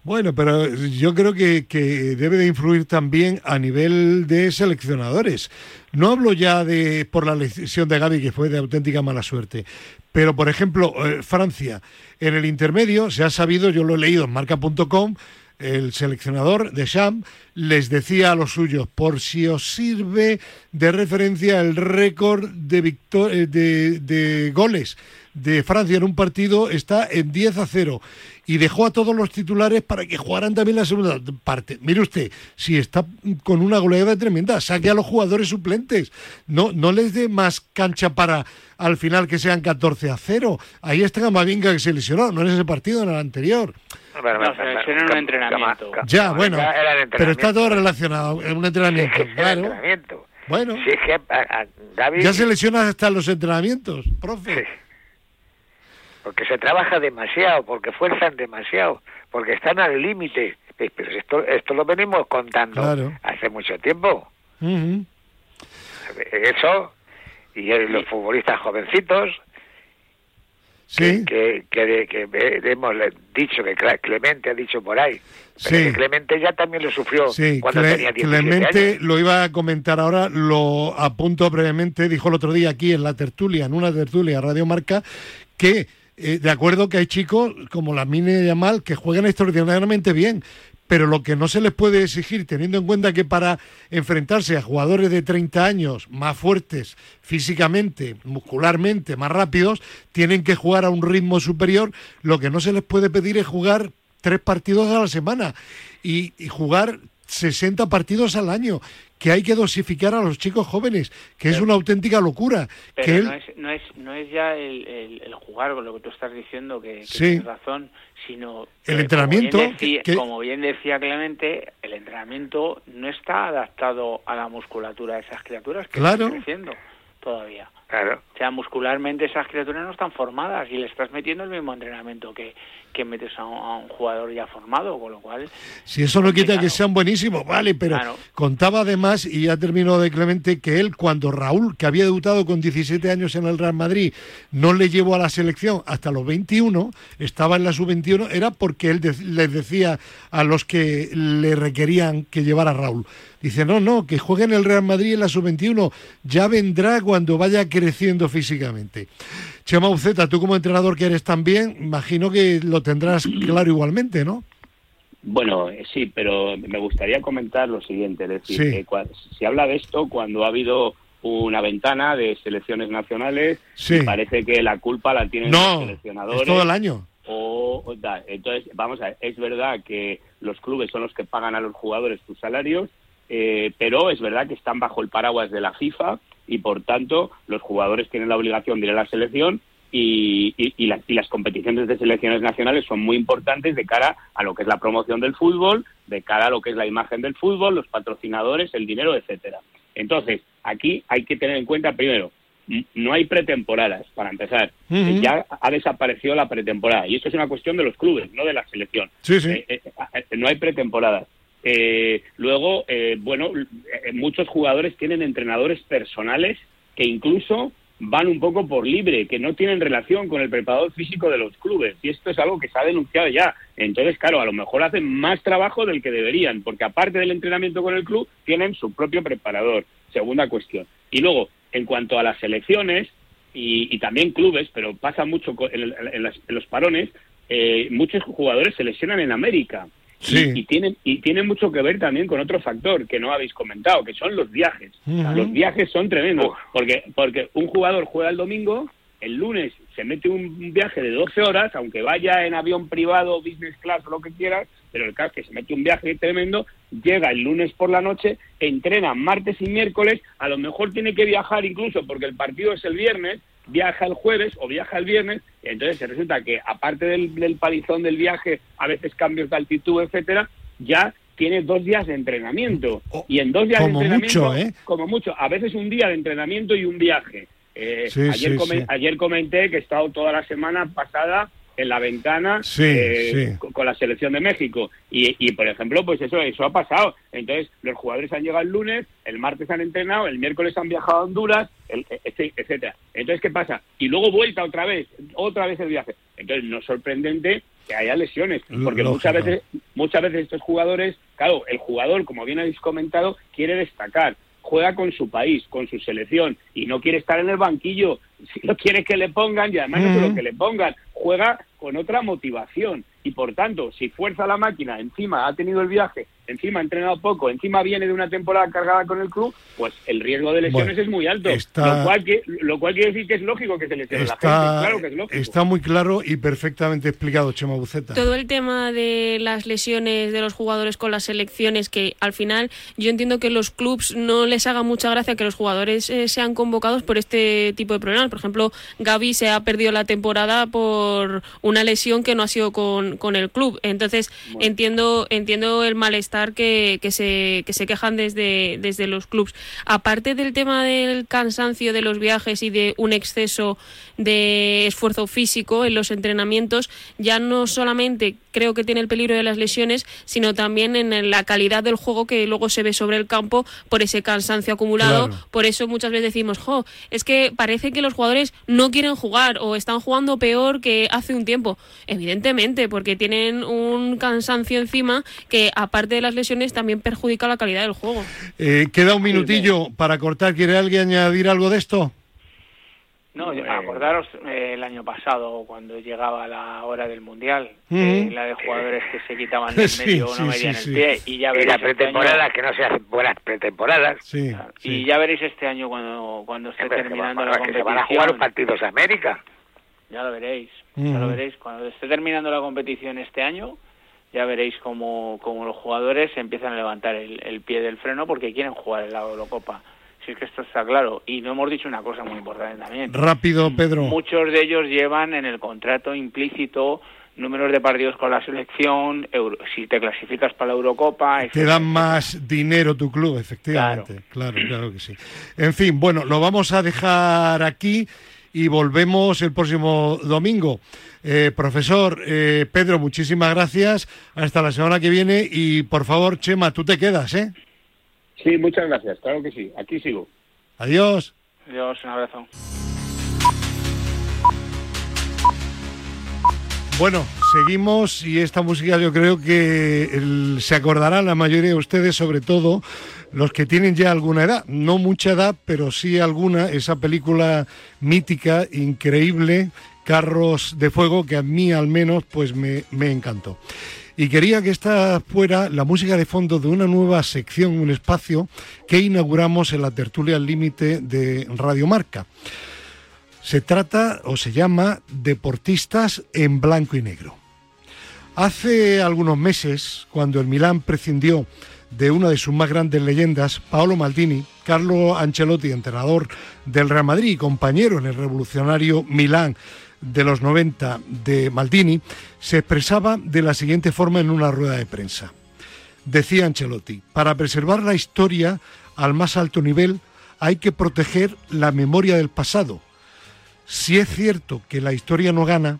B: Bueno, pero yo creo que, que, debe de influir también a nivel de seleccionadores. No hablo ya de por la lesión de Gaby, que fue de auténtica mala suerte, pero por ejemplo, eh, Francia, en el intermedio se ha sabido, yo lo he leído en marca.com, el seleccionador de Champ les decía a los suyos, por si os sirve de referencia el récord de, de, de goles de Francia en un partido está en 10 a 0 y dejó a todos los titulares para que jugaran también la segunda parte. Mire usted, si está con una goleada tremenda, saque a los jugadores suplentes, no, no les dé más cancha para al final que sean 14 a 0. Ahí está Gamavinga que se lesionó, no en ese partido, en el anterior.
E: No, se lesionó en un entrenamiento.
B: Ya, bueno, pero está todo relacionado en un entrenamiento, claro.
D: Entrenamiento.
B: Bueno,
D: si es que a, a Gaby...
B: ya se lesiona hasta en los entrenamientos, profe.
D: Sí porque se trabaja demasiado, porque fuerzan demasiado, porque están al límite. Pero esto, esto lo venimos contando
B: claro.
D: hace mucho tiempo.
B: Uh -huh.
D: Eso, y los futbolistas jovencitos,
B: sí.
D: que, que, que, que, hemos dicho, que Clemente ha dicho por ahí, pero
B: sí.
D: que Clemente ya también lo sufrió
B: sí,
D: cuando
B: Cle
D: tenía 17
B: Clemente
D: años.
B: lo iba a comentar ahora, lo apunto brevemente, dijo el otro día aquí en la tertulia, en una tertulia Radio Marca, que eh, de acuerdo que hay chicos como la Mine Yamal que juegan extraordinariamente bien, pero lo que no se les puede exigir, teniendo en cuenta que para enfrentarse a jugadores de 30 años más fuertes físicamente, muscularmente, más rápidos, tienen que jugar a un ritmo superior, lo que no se les puede pedir es jugar tres partidos a la semana y, y jugar 60 partidos al año, que hay que dosificar a los chicos jóvenes, que
E: pero,
B: es una auténtica locura.
E: Pero
B: que él...
E: no, es, no, es, no es ya el, el, el, jugar con lo que tú estás diciendo, que, que
B: sí.
E: tienes razón, sino
B: el entrenamiento.
E: Como bien, decía,
B: que...
E: como bien decía Clemente, el entrenamiento no está adaptado a la musculatura de esas criaturas que
B: claro.
E: están creciendo todavía.
D: Claro.
E: O sea, muscularmente esas criaturas no están formadas y le estás metiendo el mismo entrenamiento que, que metes a un, a un jugador ya formado, con lo cual...
B: Si eso no quita que sean buenísimos, vale, pero
E: Claro.
B: contaba además, y ya terminó de Clemente, que él cuando Raúl, que había debutado con 17 años en el Real Madrid, no le llevó a la selección hasta los 21, estaba en la sub-21, era porque él de- les decía a los que le requerían que llevara a Raúl. Dice, no, no, que juegue en el Real Madrid en la sub-21, ya vendrá cuando vaya creciendo físicamente. Chema Uceta, tú como entrenador que eres también, imagino que lo tendrás claro igualmente, ¿no?
C: Bueno, eh, sí, pero me gustaría comentar lo siguiente, es decir,
B: Sí.
C: que se habla de esto cuando ha habido una ventana de selecciones nacionales
B: Sí.
C: y parece que la culpa la tienen los seleccionadores.
B: es todo el año.
C: o, o da- entonces vamos a ver, es verdad que los clubes son los que pagan a los jugadores sus salarios eh, pero es verdad que están bajo el paraguas de la FIFA y por tanto los jugadores tienen la obligación de ir a la selección y, y- y las, y las competiciones de selecciones nacionales son muy importantes de cara a lo que es la promoción del fútbol, de cara a lo que es la imagen del fútbol, los patrocinadores, el dinero, etcétera. Entonces, aquí hay que tener en cuenta primero, no hay pretemporadas, para empezar. Ya ha desaparecido la pretemporada. Y esto es una cuestión de los clubes, no de la selección.
B: Sí, sí.
C: Eh, eh, eh, no hay pretemporadas. Eh, luego, eh, bueno, eh, muchos jugadores tienen entrenadores personales que incluso van un poco por libre, que no tienen relación con el preparador físico de los clubes. Y esto es algo que se ha denunciado ya. Entonces, claro, a lo mejor hacen más trabajo del que deberían, porque aparte del entrenamiento con el club, tienen su propio preparador. Segunda cuestión. Y luego, en cuanto a las selecciones y, también clubes, pero pasa mucho en, en las- en los parones, eh, muchos jugadores se lesionan en América.
B: Sí.
C: Y, y tienen, y tienen mucho que ver también con otro factor que no habéis comentado, que son los viajes. Los viajes son tremendos, porque, porque un jugador juega el domingo, el lunes se mete un un viaje de 12 horas, aunque vaya en avión privado, business class o lo que quieras, pero el caso es que se mete un viaje tremendo, llega el lunes por la noche, entrena martes y miércoles, a lo mejor tiene que viajar incluso porque el partido es el viernes, viaja el jueves o viaja el viernes, entonces resulta que aparte del, del palizón del viaje, a veces cambios de altitud, etcétera, ya tiene dos días de entrenamiento.
B: Oh,
C: y en dos días
B: como
C: de entrenamiento,
B: mucho, ¿eh?
C: como mucho, a veces un día de entrenamiento y un viaje. Eh,
B: Sí,
C: ayer,
B: sí,
C: come-
B: sí.
C: ayer comenté que he estado toda la semana pasada en la ventana
B: Sí,
C: eh,
B: sí.
C: con, con la selección de México. Y, y, por ejemplo pues eso eso ha pasado. Entonces los jugadores han llegado el lunes el martes han entrenado el miércoles han viajado a Honduras el, etc- etcétera. Entonces qué pasa y luego vuelta otra vez otra vez el viaje. Entonces no es sorprendente que haya lesiones porque
B: Lógico.
C: muchas veces muchas veces estos jugadores claro el jugador como bien habéis comentado quiere destacar juega con su país, con su selección y no quiere estar en el banquillo, si no quiere que le pongan y además no solo que le pongan, juega con otra motivación y por tanto, si fuerza la máquina, encima ha tenido el viaje, encima ha entrenado poco, encima viene de una temporada cargada con el club, pues el riesgo de lesiones
B: Bueno,
C: es muy alto,
B: está-
C: lo, cual que, lo cual quiere decir que es lógico que se lesione la gente,
B: Está,
C: claro que es lógico.
B: está muy claro y perfectamente explicado, Chema Buceta.
F: Todo el tema de las lesiones de los jugadores con las selecciones, que al final yo entiendo que los clubs no les haga mucha gracia que los jugadores eh, sean convocados por este tipo de problemas. Por ejemplo, Gaby se ha perdido la temporada por una lesión que no ha sido con, con el club. Entonces, entiendo entiendo el malestar que, que, se, que se quejan desde, desde los clubs. Aparte del tema del cansancio de los viajes y de un exceso de esfuerzo físico en los entrenamientos, ya no solamente creo que tiene el peligro de las lesiones, sino también en la calidad del juego que luego se ve sobre el campo por ese cansancio acumulado.
B: Claro.
F: Por eso muchas veces decimos, jo, es que parece que los jugadores no quieren jugar o están jugando peor que hace un tiempo. Evidentemente, porque tienen un cansancio encima que aparte de las lesiones también perjudica la calidad del juego.
B: Eh, queda un minutillo para cortar. ¿Quiere alguien añadir algo de esto?
E: No,
C: Eh,
E: acordaros eh, el año pasado cuando llegaba la hora del mundial, eh, la de jugadores que se quitaban del medio
B: sí, sí,
E: medían
B: sí.
E: el pie y ya
D: Y
E: veréis
D: la
E: este
D: pretemporada,
E: año-
D: que no se hacen buenas pretemporadas.
B: Sí.
E: y ya veréis este año cuando cuando esté
D: que,
E: terminando la
D: que
E: competición.
D: se van a jugar partidos a América.
E: Ya lo veréis, ya lo veréis. Cuando esté terminando la competición este año, ya veréis como, como los jugadores empiezan a levantar el, el pie del freno porque quieren jugar en la Eurocopa. Si es que esto está claro. Y no hemos dicho una cosa muy importante también.
B: Rápido, Pedro.
E: Muchos de ellos llevan en el contrato implícito números de partidos con la selección, si te clasificas para la Eurocopa.
B: Te dan más dinero tu club, efectivamente. Claro. claro, que sí. En fin, bueno, lo vamos a dejar aquí y volvemos el próximo domingo. Eh, profesor eh, Pedro, muchísimas gracias. Hasta la semana que viene y por favor, Chema, tú te quedas, ¿eh?
C: Sí, muchas gracias, claro que sí. Aquí sigo.
B: Adiós.
E: Adiós, un abrazo.
B: Bueno, seguimos y esta música yo creo que se acordará la mayoría de ustedes, sobre todo los que tienen ya alguna edad, no mucha edad, pero sí alguna, esa película mítica, increíble, Carros de Fuego, que a mí al menos pues me, me encantó. Y quería que esta fuera la música de fondo de una nueva sección, un espacio que inauguramos en la tertulia al límite de Radio Marca. Se trata o se llama Deportistas en Blanco y Negro. Hace algunos meses, cuando el Milán prescindió de una de sus más grandes leyendas, Paolo Maldini, Carlo Ancelotti, entrenador del Real Madrid y compañero en el revolucionario Milán de los 90 de Maldini, se expresaba de la siguiente forma en una rueda de prensa. Decía Ancelotti, para preservar la historia al más alto nivel hay que proteger la memoria del pasado, si es cierto que la historia no gana,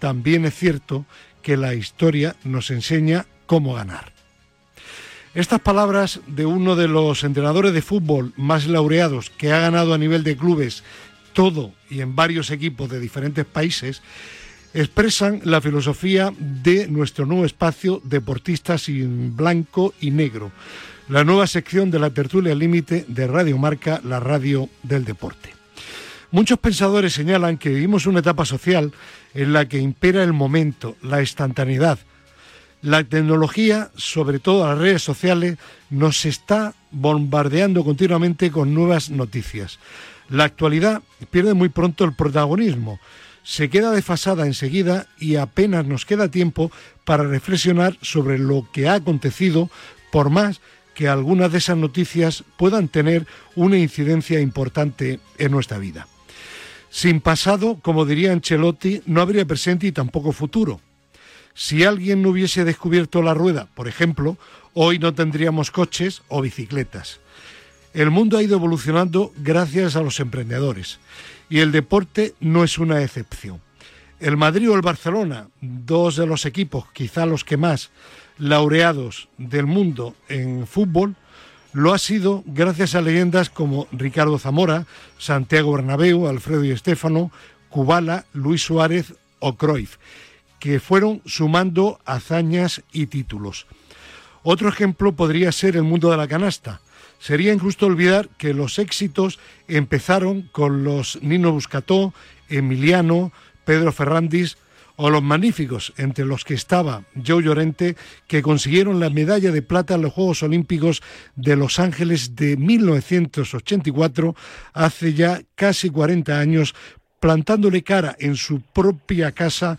B: también es cierto que la historia nos enseña cómo ganar. Estas palabras de uno de los entrenadores de fútbol más laureados que ha ganado a nivel de clubes todo y en varios equipos de diferentes países expresan la filosofía de nuestro nuevo espacio Deportistas en Blanco y Negro, la nueva sección de la tertulia límite de Radio Marca, la radio del deporte. Muchos pensadores señalan que vivimos una etapa social en la que impera el momento, la instantaneidad. La tecnología, sobre todo las redes sociales, nos está bombardeando continuamente con nuevas noticias. La actualidad pierde muy pronto el protagonismo, se queda desfasada enseguida y apenas nos queda tiempo para reflexionar sobre lo que ha acontecido, por más que algunas de esas noticias puedan tener una incidencia importante en nuestra vida. Sin pasado, como diría Ancelotti, no habría presente y tampoco futuro. Si alguien no hubiese descubierto la rueda, por ejemplo, hoy no tendríamos coches o bicicletas. El mundo ha ido evolucionando gracias a los emprendedores y el deporte no es una excepción. El Madrid o el Barcelona, dos de los equipos, quizá los que más laureados del mundo en fútbol, lo ha sido gracias a leyendas como Ricardo Zamora, Santiago Bernabéu, Alfredo y Estéfano, Kubala, Luis Suárez o Cruyff, que fueron sumando hazañas y títulos. Otro ejemplo podría ser el mundo de la canasta. Sería injusto olvidar que los éxitos empezaron con los Nino Buscató, Emiliano, Pedro Ferrandis, o los magníficos, entre los que estaba Joe Llorente, que consiguieron la medalla de plata en los Juegos Olímpicos de Los Ángeles de 1984, hace ya casi 40 años, plantándole cara en su propia casa,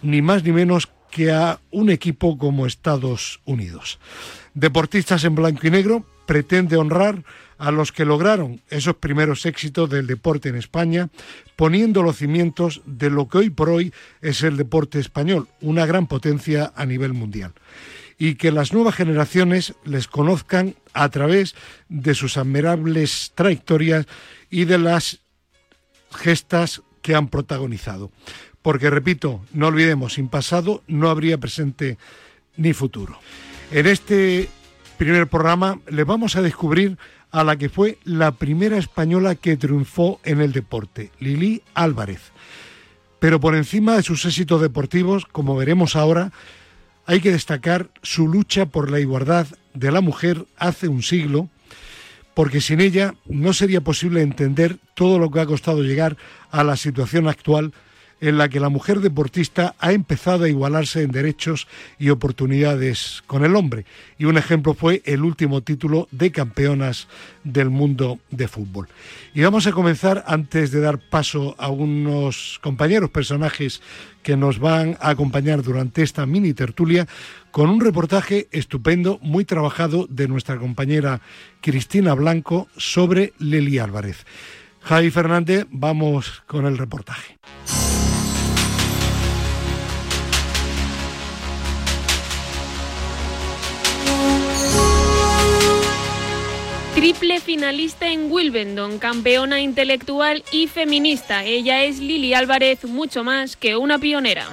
B: ni más ni menos que a un equipo como Estados Unidos. Deportistas en blanco y negro pretende honrar a los que lograron esos primeros éxitos del deporte en España, poniendo los cimientos de lo que hoy por hoy es el deporte español, una gran potencia a nivel mundial. Y que las nuevas generaciones les conozcan a través de sus admirables trayectorias y de las gestas que han protagonizado. Porque, repito, no olvidemos, sin pasado no habría presente ni futuro. En este primer programa les vamos a descubrir a la que fue la primera española que triunfó en el deporte, Lili Álvarez. Pero por encima de sus éxitos deportivos, como veremos ahora, hay que destacar su lucha por la igualdad de la mujer hace un siglo, porque sin ella no sería posible entender todo lo que ha costado llegar a la situación actual en la que la mujer deportista ha empezado a igualarse en derechos y oportunidades con el hombre. Y un ejemplo fue el último título de campeonas del mundo de fútbol. Y vamos a comenzar, antes de dar paso a unos compañeros personajes que nos van a acompañar durante esta mini tertulia, con un reportaje estupendo, muy trabajado de nuestra compañera Cristina Blanco sobre Leli Álvarez. Javi Fernández, vamos con el reportaje.
F: Triple finalista en Wimbledon, campeona intelectual y feminista. Ella es Lili Álvarez, mucho más que una pionera.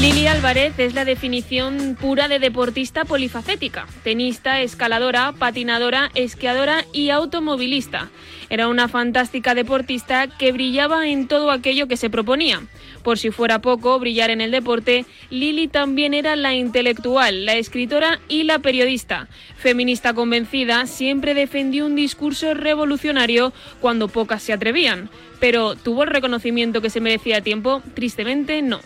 F: Lili Álvarez es la definición pura de deportista polifacética, tenista, escaladora, patinadora, esquiadora y automovilista. Era una fantástica deportista que brillaba en todo aquello que se proponía. Por si fuera poco brillar en el deporte, Lili también era la intelectual, la escritora y la periodista. Feminista convencida, siempre defendió un discurso revolucionario cuando pocas se atrevían. Pero ¿tuvo el reconocimiento que se merecía a tiempo? Tristemente no.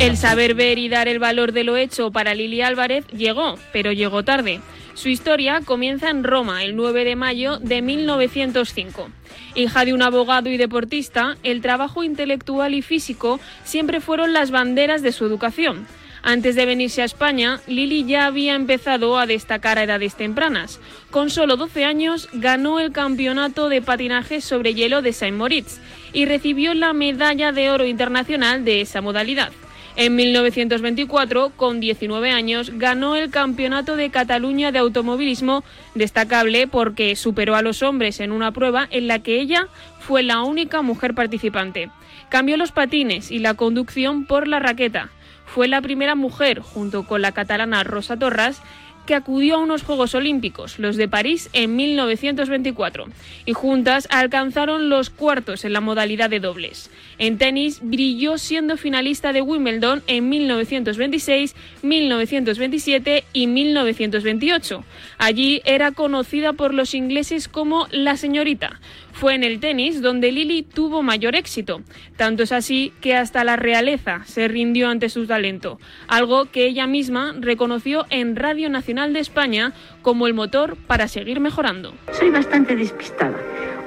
F: El saber ver y dar el valor de lo hecho para Lili Álvarez llegó, pero llegó tarde. Su historia comienza en Roma el 9 de mayo de 1905. Hija de un abogado y deportista, el trabajo intelectual y físico siempre fueron las banderas de su educación. Antes de venirse a España, Lili ya había empezado a destacar a edades tempranas. Con solo 12 años ganó el campeonato de patinaje sobre hielo de Saint Moritz y recibió la medalla de oro internacional de esa modalidad. En 1924, con 19 años, ganó el Campeonato de Cataluña de Automovilismo, destacable porque superó a los hombres en una prueba en la que ella fue la única mujer participante. Cambió los patines y la conducción por la raqueta. Fue la primera mujer, junto con la catalana Rosa Torras, que acudió a unos Juegos Olímpicos, los de París, en 1924, y juntas alcanzaron los cuartos en la modalidad de dobles. En tenis brilló siendo finalista de Wimbledon en 1926, 1927 y 1928. Allí era conocida por los ingleses como la señorita. Fue en el tenis donde Lili tuvo mayor éxito. Tanto es así que hasta la realeza se rindió ante su talento, algo que ella misma reconoció en Radio Nacional de España como el motor para seguir mejorando.
G: Soy bastante despistada.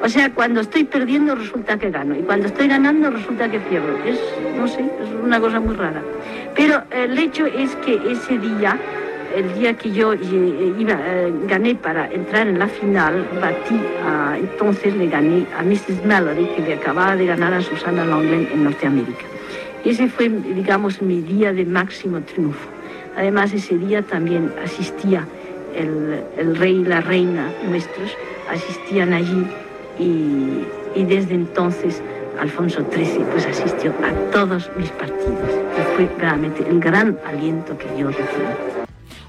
G: O sea, cuando estoy perdiendo resulta que gano y cuando estoy ganando resulta que pierdo. Es, no sé, es una cosa muy rara. Pero el hecho es que ese día el día que yo eh, iba, eh, gané para entrar en la final, batí a, entonces le gané a Mrs. Mallory, que le acababa de ganar a Susana Longlen en Norteamérica. Ese fue, digamos, mi día de máximo triunfo. Además, ese día también asistía el, el rey y la reina nuestros, asistían allí y, y desde entonces Alfonso XIII pues asistió a todos mis partidos y fue realmente el gran aliento que yo recibí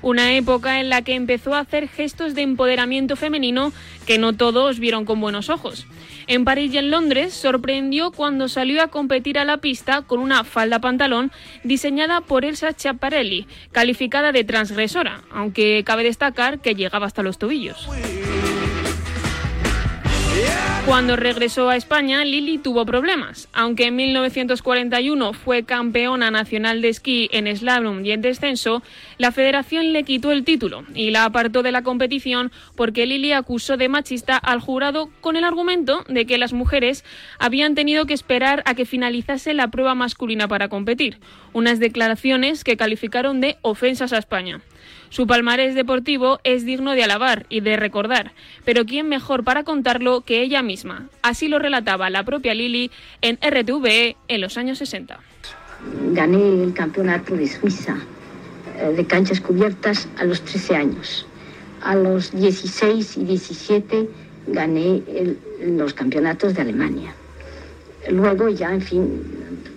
F: una época en la que empezó a hacer gestos de empoderamiento femenino que no todos vieron con buenos ojos. En París y en Londres sorprendió cuando salió a competir a la pista con una falda pantalón diseñada por Elsa Chiaparelli, calificada de transgresora, aunque cabe destacar que llegaba hasta los tobillos. Cuando regresó a España, Lili tuvo problemas. Aunque en 1941 fue campeona nacional de esquí en slalom y en descenso, la federación le quitó el título y la apartó de la competición porque Lili acusó de machista al jurado con el argumento de que las mujeres habían tenido que esperar a que finalizase la prueba masculina para competir, unas declaraciones que calificaron de ofensas a España. Su palmarés deportivo es digno de alabar y de recordar, pero ¿quién mejor para contarlo que ella misma? Así lo relataba la propia Lili en RTVE en los años 60.
G: Gané el campeonato de Suiza eh, de canchas cubiertas a los 13 años. A los 16 y 17 gané los campeonatos de Alemania. Luego ya, en fin,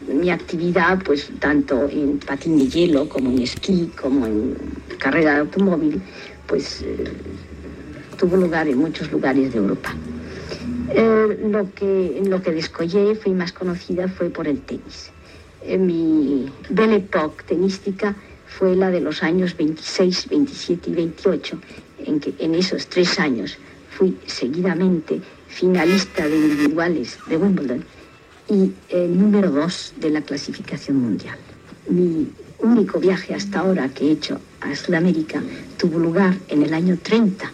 G: mi actividad, pues tanto en patín de hielo como en esquí, como en carrera de automóvil, pues eh, tuvo lugar en muchos lugares de Europa. Eh, lo que, en lo que descollé, fui más conocida, fue por el tenis. Eh, mi belle époque tenística fue la de los años 26, 27 y 28, en que en esos tres años fui seguidamente finalista de individuales de Wimbledon y el número dos de la clasificación mundial. Mi único viaje hasta ahora que he hecho a Sudamérica tuvo lugar en el año 30,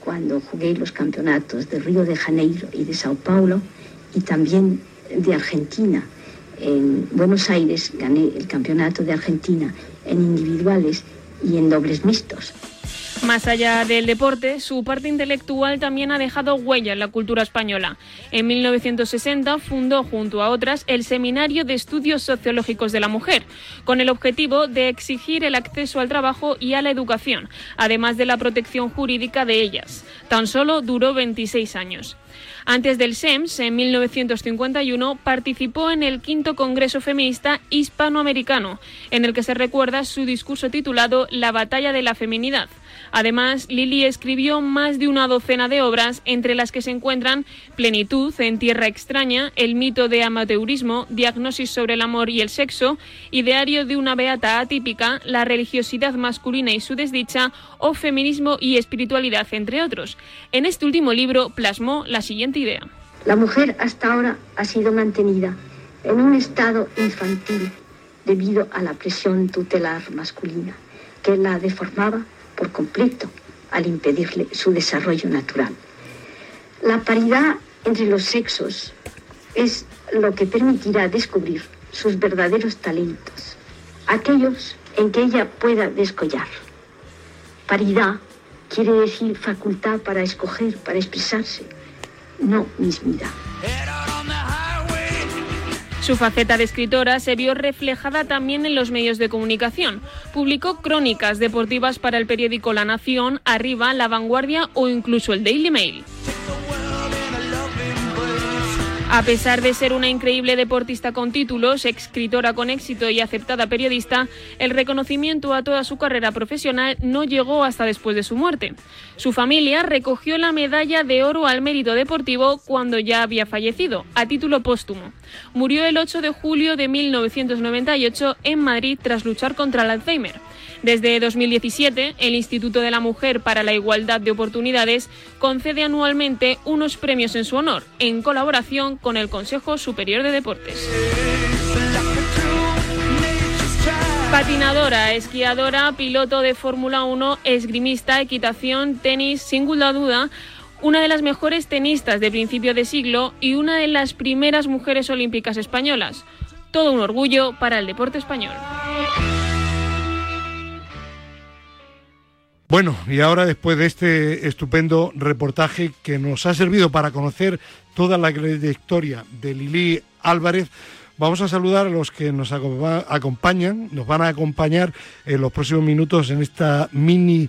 G: cuando jugué los campeonatos de Río de Janeiro y de Sao Paulo y también de Argentina. En Buenos Aires gané el campeonato de Argentina en individuales y en dobles mixtos.
F: Más allá del deporte, su parte intelectual también ha dejado huella en la cultura española. En 1960 fundó junto a otras el Seminario de Estudios Sociológicos de la Mujer, con el objetivo de exigir el acceso al trabajo y a la educación, además de la protección jurídica de ellas. Tan solo duró 26 años. Antes del SEMS, en 1951, participó en el quinto Congreso Feminista Hispanoamericano, en el que se recuerda su discurso titulado La batalla de la feminidad. Además, Lili escribió más de una docena de obras, entre las que se encuentran Plenitud en Tierra Extraña, El mito de amateurismo, Diagnosis sobre el amor y el sexo, Ideario de una beata atípica, La religiosidad masculina y su desdicha, o Feminismo y espiritualidad, entre otros. En este último libro plasmó la siguiente idea.
G: La mujer hasta ahora ha sido mantenida en un estado infantil debido a la presión tutelar masculina que la deformaba por completo al impedirle su desarrollo natural. La paridad entre los sexos es lo que permitirá descubrir sus verdaderos talentos, aquellos en que ella pueda descollar. Paridad quiere decir facultad para escoger, para expresarse, no mismidad.
F: Su faceta de escritora se vio reflejada también en los medios de comunicación. Publicó crónicas deportivas para el periódico La Nación, Arriba, La Vanguardia o incluso el Daily Mail. A pesar de ser una increíble deportista con títulos, escritora con éxito y aceptada periodista, el reconocimiento a toda su carrera profesional no llegó hasta después de su muerte. Su familia recogió la medalla de oro al mérito deportivo cuando ya había fallecido, a título póstumo. Murió el 8 de julio de 1998 en Madrid tras luchar contra el Alzheimer. Desde 2017, el Instituto de la Mujer para la Igualdad de Oportunidades concede anualmente unos premios en su honor, en colaboración con el Consejo Superior de Deportes. Patinadora, esquiadora, piloto de Fórmula 1, esgrimista, equitación, tenis, sin duda, una de las mejores tenistas de principio de siglo y una de las primeras mujeres olímpicas españolas. Todo un orgullo para el deporte español.
B: Bueno, y ahora después de este estupendo reportaje que nos ha servido para conocer toda la trayectoria de Lili Álvarez, vamos a saludar a los que nos acompañan, nos van a acompañar en los próximos minutos en esta mini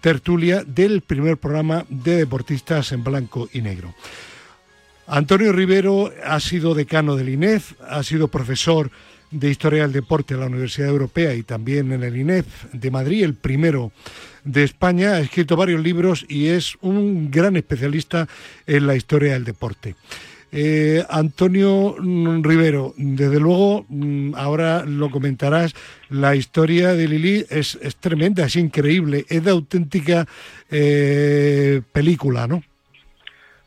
B: tertulia del primer programa de deportistas en blanco y negro. Antonio Rivero ha sido decano del INEF, ha sido profesor de Historia del Deporte en la Universidad Europea y también en el INEF de Madrid, el primero de España, ha escrito varios libros y es un gran especialista en la historia del deporte. Eh, Antonio Rivero, desde luego, mm, ahora lo comentarás, la historia de Lili es, tremenda, es increíble, es de auténtica eh, película, ¿no?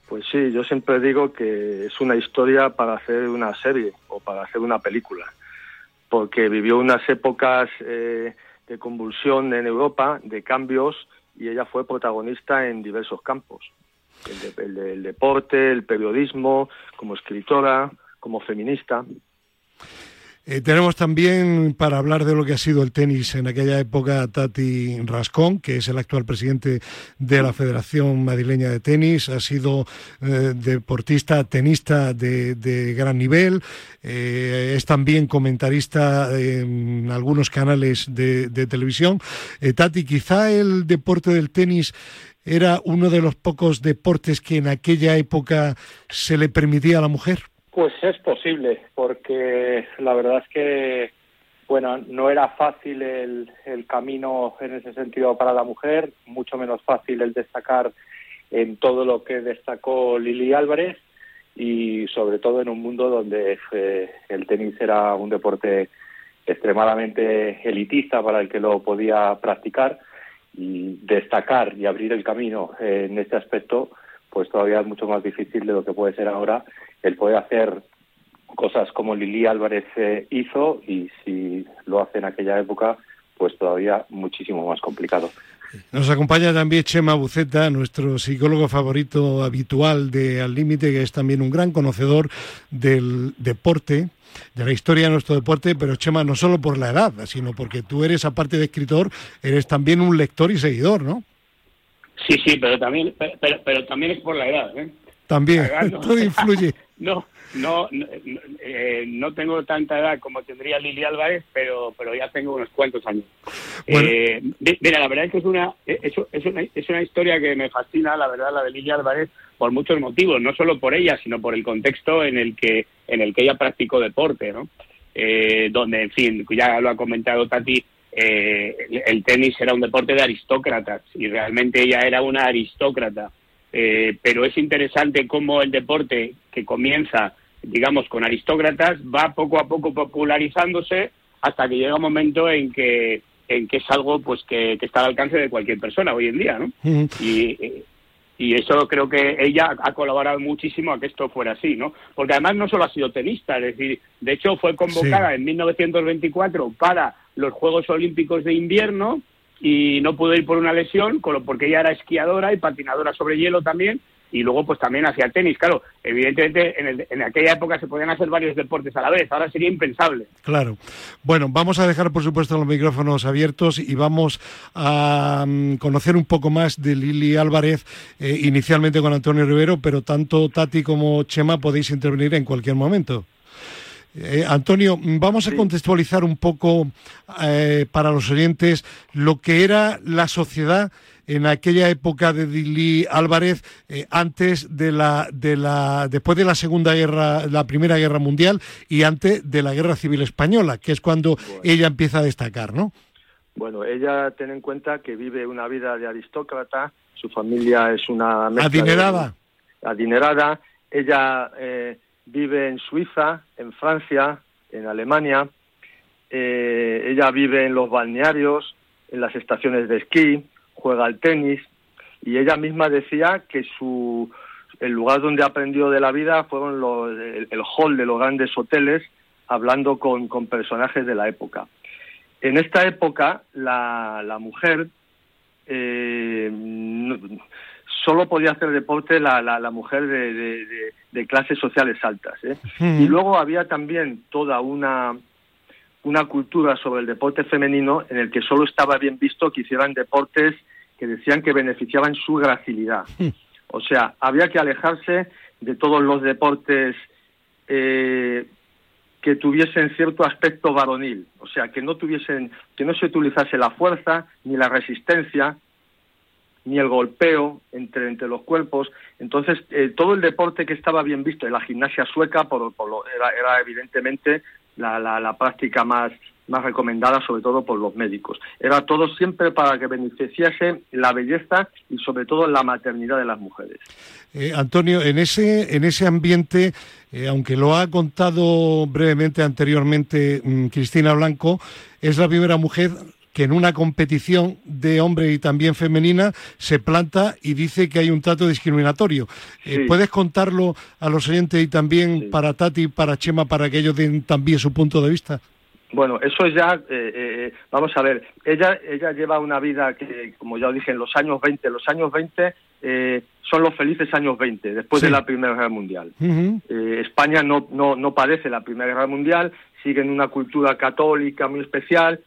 H: Pues sí, yo siempre digo que es una historia para hacer una serie o para hacer una película, porque vivió unas épocas eh, de convulsión en Europa, de cambios, y ella fue protagonista en diversos campos. El, deporte, el periodismo, como escritora, como feminista.
B: Eh, tenemos también para hablar de lo que ha sido el tenis en aquella época Tati Rascón, que es el actual presidente de la Federación Madrileña de Tenis, ha sido eh, deportista, tenista de, gran nivel, eh, es también comentarista en algunos canales de, de televisión. Tati, quizá el deporte del tenis era uno de los pocos deportes que en aquella época se le permitía a la mujer.
I: Pues es posible, porque la verdad es que, bueno, no era fácil el, camino en ese sentido para la mujer, mucho menos fácil el destacar en todo lo que destacó Lili Álvarez y sobre todo en un mundo donde eh, el tenis era un deporte extremadamente elitista para el que lo podía practicar y destacar y abrir el camino en este aspecto pues todavía es mucho más difícil de lo que puede ser ahora el poder hacer cosas como Lili Álvarez eh, hizo y si lo hace en aquella época, pues todavía muchísimo más complicado.
B: Nos acompaña también Chema Buceta, nuestro psicólogo favorito habitual de Al Límite, que es también un gran conocedor del deporte, de la historia de nuestro deporte, pero Chema, no solo por la edad, sino porque tú eres, aparte de escritor, eres también un lector y seguidor, ¿no?
C: Sí, sí, pero también, pero, pero también es por la edad, ¿eh?
B: También, todo influye.
C: No, no, no, eh, no, tengo tanta edad como tendría Lili Álvarez, pero, pero ya tengo unos cuantos años. Eh, mira, la verdad es que es una, es, es, una, es una historia que me fascina, la verdad, la de Lili Álvarez, por muchos motivos, no solo por ella, sino por el contexto en el que, en el que ella practicó deporte, ¿no? Eh, donde, en fin, ya lo ha comentado Tati, eh, el tenis era un deporte de aristócratas y realmente ella era una aristócrata. Eh, pero es interesante cómo el deporte que comienza, digamos, con aristócratas, va poco a poco popularizándose hasta que llega un momento en que en que es algo pues que, está al alcance de cualquier persona hoy en día, ¿no? y, y eso creo que ella ha colaborado muchísimo a que esto fuera así, ¿no? Porque además no solo ha sido tenista, es decir, de hecho fue convocada en 1924 para los Juegos Olímpicos de Invierno y no pudo ir por una lesión, porque ella era esquiadora y patinadora sobre hielo también, y luego pues también hacía tenis. Claro, evidentemente en, aquella época se podían hacer varios deportes a la vez, ahora sería impensable.
B: Claro. Bueno, vamos a dejar por supuesto los micrófonos abiertos y vamos a mm, conocer un poco más de Lili Álvarez, eh, inicialmente con Antonio Rivero, pero tanto Tati como Chema podéis intervenir en cualquier momento. Eh, Antonio, vamos a contextualizar un poco eh, para los oyentes lo que era la sociedad en aquella época de Dili Álvarez, eh, antes de la, de la, después de la Segunda Guerra, la Primera Guerra Mundial y antes de la Guerra Civil Española, que es cuando ella empieza a destacar, ¿no?
H: Bueno, ella ten en cuenta que vive una vida de aristócrata, su familia es una
B: adinerada,
H: adinerada, ella eh, vive en Suiza, en Francia, en Alemania, eh, ella vive en los balnearios, en las estaciones de esquí, juega al tenis y ella misma decía que su el lugar donde aprendió de la vida fueron los, el, hall de los grandes hoteles hablando con, con, personajes de la época. En esta época la, la mujer eh, solo podía hacer deporte la, la, mujer de, de, clases sociales altas. ¿eh? Y luego había también toda una, una cultura sobre el deporte femenino en el que solo estaba bien visto que hicieran deportes que decían que beneficiaban su gracilidad. O sea, había que alejarse de todos los deportes eh, que tuviesen cierto aspecto varonil, o sea, que no tuviesen, que no se utilizase la fuerza ni la resistencia ni el golpeo entre, entre los cuerpos. Entonces, eh, todo el deporte que estaba bien visto en la gimnasia sueca por, era, era, evidentemente la, la, práctica más, más recomendada sobre todo por los médicos. Era todo siempre para que beneficiase la belleza y sobre todo la maternidad de las mujeres.
B: Eh, Antonio, en ese, en ese ambiente, eh, aunque lo ha contado brevemente anteriormente mm, Cristina Blanco, es la primera mujer que en una competición de hombre y también femenina se planta y dice que hay un trato discriminatorio. Eh, ¿Puedes contarlo a los oyentes y también para Tati, para Chema, para que ellos den también su punto de vista?
H: Bueno, eso ya, eh, eh, vamos a ver, ella, ella lleva una vida que, como ya dije, en los años 20, los años 20 eh, son los felices años 20, después de la Primera Guerra Mundial. España no, no, no padece la Primera Guerra Mundial, sigue en una cultura católica muy especial,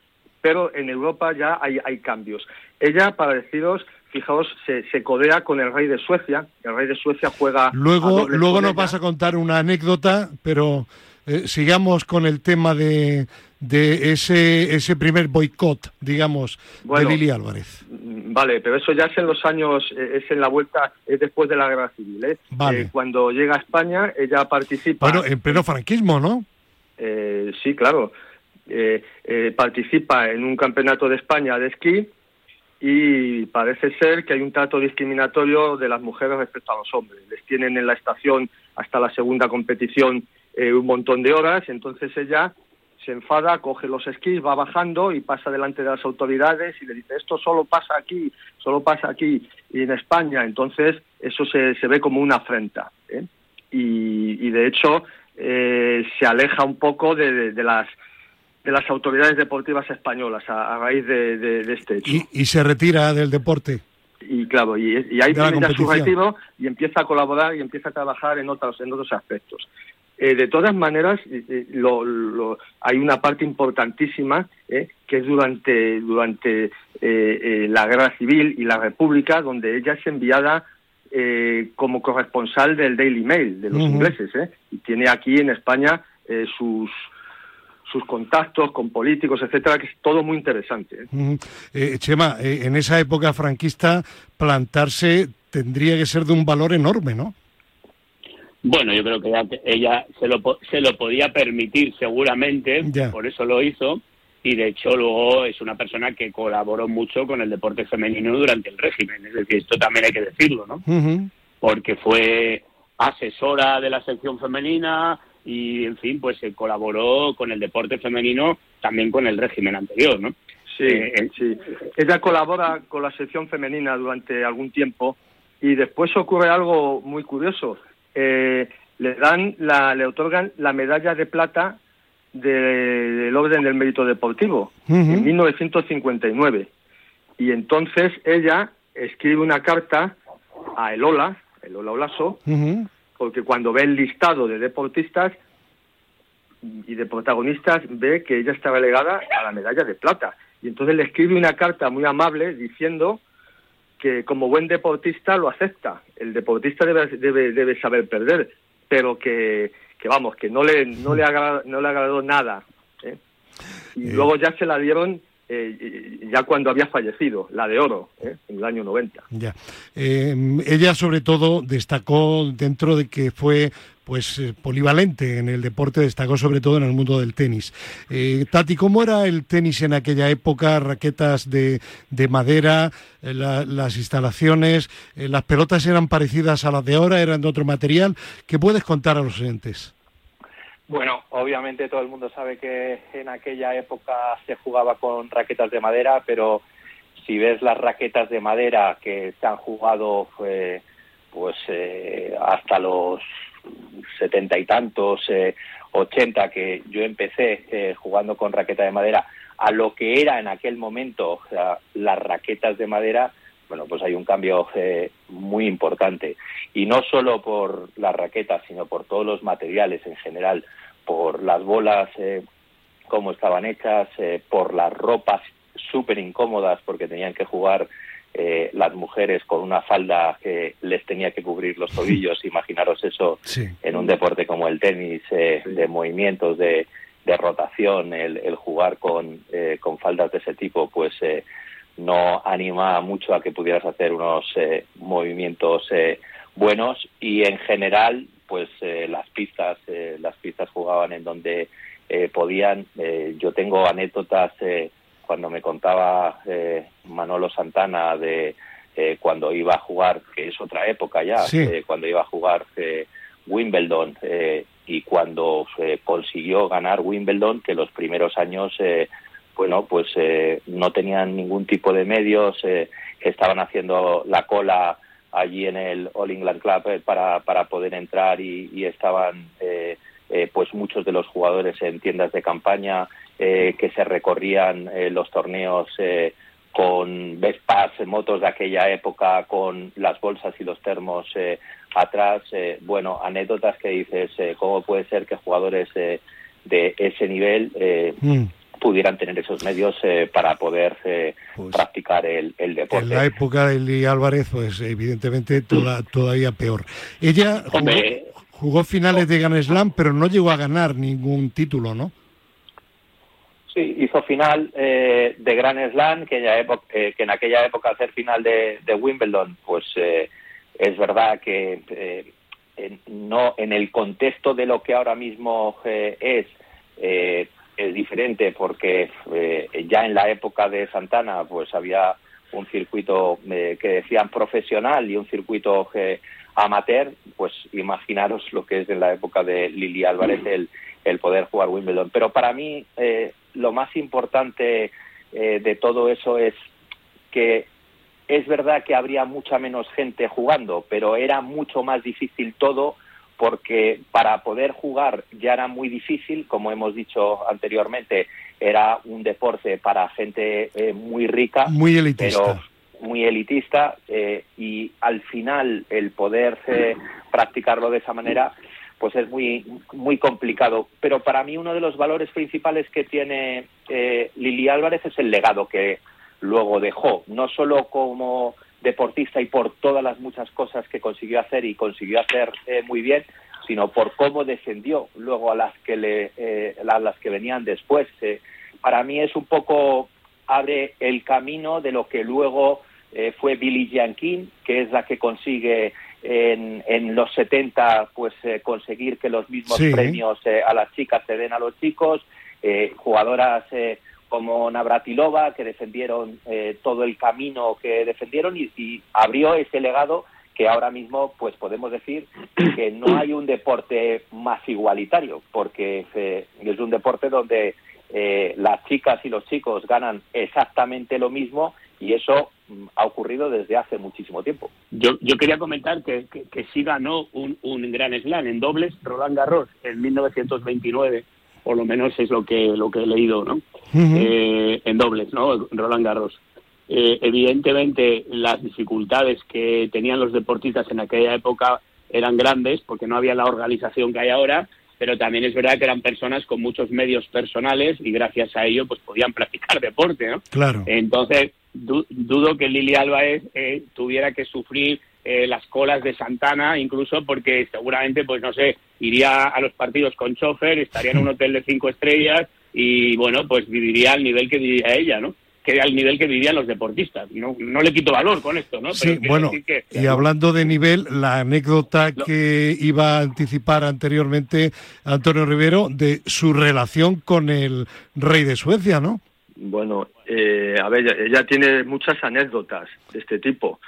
H: pero en Europa ya hay, hay cambios. Ella, para deciros, fijaos, se, se, codea con el rey de Suecia. El rey de Suecia juega.
B: Luego, luego nos vas a contar una anécdota, pero sigamos con el tema de, de ese, ese primer boicot, digamos, de Lili Álvarez.
H: Mm, vale, pero eso ya es en los años, eh, es en la vuelta, es después de la guerra civil. ¿eh?
B: Vale.
H: Eh, cuando llega a España, ella participa.
B: Bueno, en pleno franquismo, ¿no?
H: Eh, sí, claro. Participa en un campeonato de España de esquí y parece ser que hay un trato discriminatorio de las mujeres respecto a los hombres. Les tienen en la estación hasta la segunda competición un montón de horas, entonces ella se enfada, coge los esquís, va bajando y pasa delante de las autoridades y le dice esto solo pasa aquí, solo pasa aquí y en España. Entonces eso se, se ve como una afrenta. ¿eh? Y, de hecho eh, se aleja un poco de, las de las autoridades deportivas españolas a, raíz de, este hecho.
B: Y, se retira del deporte.
H: Y claro, y, ahí tiene ya su objetivo y empieza a colaborar y empieza a trabajar en otros, en otros aspectos. Eh, de todas maneras, hay una parte importantísima que es durante, durante la Guerra Civil y la República, donde ella es enviada como corresponsal del Daily Mail de los ingleses, y tiene aquí en España sus sus contactos con políticos, etcétera, que es todo muy interesante.
B: ¿eh? eh Chema, eh, en esa época franquista plantarse tendría que ser de un valor enorme, ¿no?
C: Bueno, yo creo que ella, se, lo, se lo podía permitir seguramente, por eso lo hizo, y de hecho luego es una persona que colaboró mucho con el deporte femenino durante el régimen, es decir, esto también hay que decirlo, ¿no? Porque fue asesora de la sección femenina, y, en fin, pues se colaboró con el deporte femenino, también con el régimen anterior, ¿no?
H: Sí, eh, sí. Ella colabora con la sección femenina durante algún tiempo y después ocurre algo muy curioso. Eh, le dan, la, le otorgan la medalla de plata del Orden del Mérito Deportivo en 1959. Y entonces ella escribe una carta a Elola, Elola Olaso, porque cuando ve el listado de deportistas y de protagonistas ve que ella está relegada a la medalla de plata. Y entonces le escribe una carta muy amable diciendo que como buen deportista lo acepta. El deportista debe, debe, debe saber perder, pero que, que vamos, que no le, no le, no le agradó nada. ¿eh? Y eh. luego ya se la dieron eh, ya cuando había fallecido, la de oro, ¿eh? en el año 90.
B: Ya. Eh, ella sobre todo destacó dentro de que fue pues polivalente en el deporte, destacó sobre todo en el mundo del tenis. Tati, ¿cómo era el tenis en aquella época? Raquetas de, de madera, las instalaciones, las pelotas eran parecidas a las de ahora, eran de otro material. ¿Qué puedes contar a los oyentes?
I: Bueno, obviamente todo el mundo sabe que en aquella época se jugaba con raquetas de madera, pero si ves las raquetas de madera que se han jugado pues eh, hasta los setenta y tantos, eh, ochenta, que yo empecé eh, jugando con raqueta de madera, a lo que era en aquel momento las raquetas de madera, bueno, pues hay un cambio muy importante. Y no solo por las raquetas, sino por todos los materiales en general por las bolas eh, como estaban hechas, eh, por las ropas súper incómodas porque tenían que jugar eh, las mujeres con una falda que les tenía que cubrir los tobillos. Imaginaros eso en un deporte como el tenis, de movimientos, de, de rotación, el, el jugar con, con faldas de ese tipo, pues no anima mucho a que pudieras hacer unos movimientos buenos. Y en general pues eh, las pistas, eh, las pistas jugaban en donde eh, podían. yo tengo anécdotas cuando me contaba Manolo Santana de cuando iba a jugar, que es otra época ya, cuando iba a jugar Wimbledon y cuando consiguió ganar Wimbledon, que los primeros años bueno, pues no tenían ningún tipo de medios, estaban haciendo la cola allí en el All England Club eh, para, para poder entrar y, estaban eh, eh, pues muchos de los jugadores en tiendas de campaña que se recorrían los torneos con Vespas, motos de aquella época, con las bolsas y los termos atrás. bueno, anécdotas que dices, ¿cómo puede ser que jugadores de ese nivel mm pudieran tener esos medios eh, para poder eh, pues practicar el, deporte.
B: En la época de Lili Álvarez, pues evidentemente todavía peor. Ella jugó, finales de Grand Slam, pero no llegó a ganar ningún título, ¿no?
I: Sí, hizo final eh, de Grand Slam, que, en aquella época hacer final de, Wimbledon, pues es verdad que no en el contexto de lo que ahora mismo es es diferente porque eh, ya en la época de Santana pues había un circuito eh, que decían profesional y un circuito eh, amateur, pues imaginaros lo que es en la época de Lili Álvarez el, el poder jugar Wimbledon. Pero para mí lo más importante de todo eso es que es verdad que habría mucha menos gente jugando, pero era mucho más difícil todo porque para poder jugar ya era muy difícil, como hemos dicho anteriormente, era un deporte para gente eh, muy rica,
B: muy elitista.
I: muy elitista, eh, y al final el poder eh, practicarlo de esa manera, pues es muy, muy complicado. Pero para mí uno de los valores principales que tiene eh, Lili Álvarez es el legado que luego dejó, no solo como deportista y por todas las muchas cosas que consiguió hacer y consiguió hacer eh, muy bien, sino por cómo defendió luego a las que le, eh, las que venían después. Eh, para mí es un poco abre el camino de lo que luego fue Billie Jean King, que es la que consigue en, en los 70 pues eh, conseguir que los mismos premios eh, a las chicas se den a los chicos, eh, jugadoras como Navratilova que defendieron todo el camino que defendieron y, abrió ese legado que ahora mismo pues podemos decir que no hay un deporte más igualitario porque es un deporte donde las chicas y los chicos ganan exactamente lo mismo y eso mm, ha ocurrido desde hace muchísimo tiempo.
C: Yo, yo quería comentar que, que, sí ganó un, un gran slam en dobles Roland Garros en 1929, por lo menos es lo que lo que he leído, ¿no? Eh, en dobles, ¿no? Roland Garros. Eh, evidentemente las dificultades que tenían los deportistas en aquella época eran grandes porque no había la organización que hay ahora pero también es verdad que eran personas con muchos medios personales y gracias a ello pues podían practicar deporte, ¿no?
B: Claro.
C: Entonces, dudo que Lili Álvarez eh, tuviera que sufrir eh, las colas de Santana, incluso porque seguramente, pues no sé, iría a los partidos con chofer, estaría en un hotel de cinco estrellas y, bueno, pues viviría al nivel que vivía ella, ¿no? que al nivel que vivían los deportistas. No, no le quito valor con esto, ¿no?
B: sí, bueno, y hablando de nivel, la anécdota que iba a anticipar anteriormente Antonio Rivero de su relación con el rey de Suecia, ¿no?
H: Bueno, eh, a ver, ella tiene muchas anécdotas de este tipo.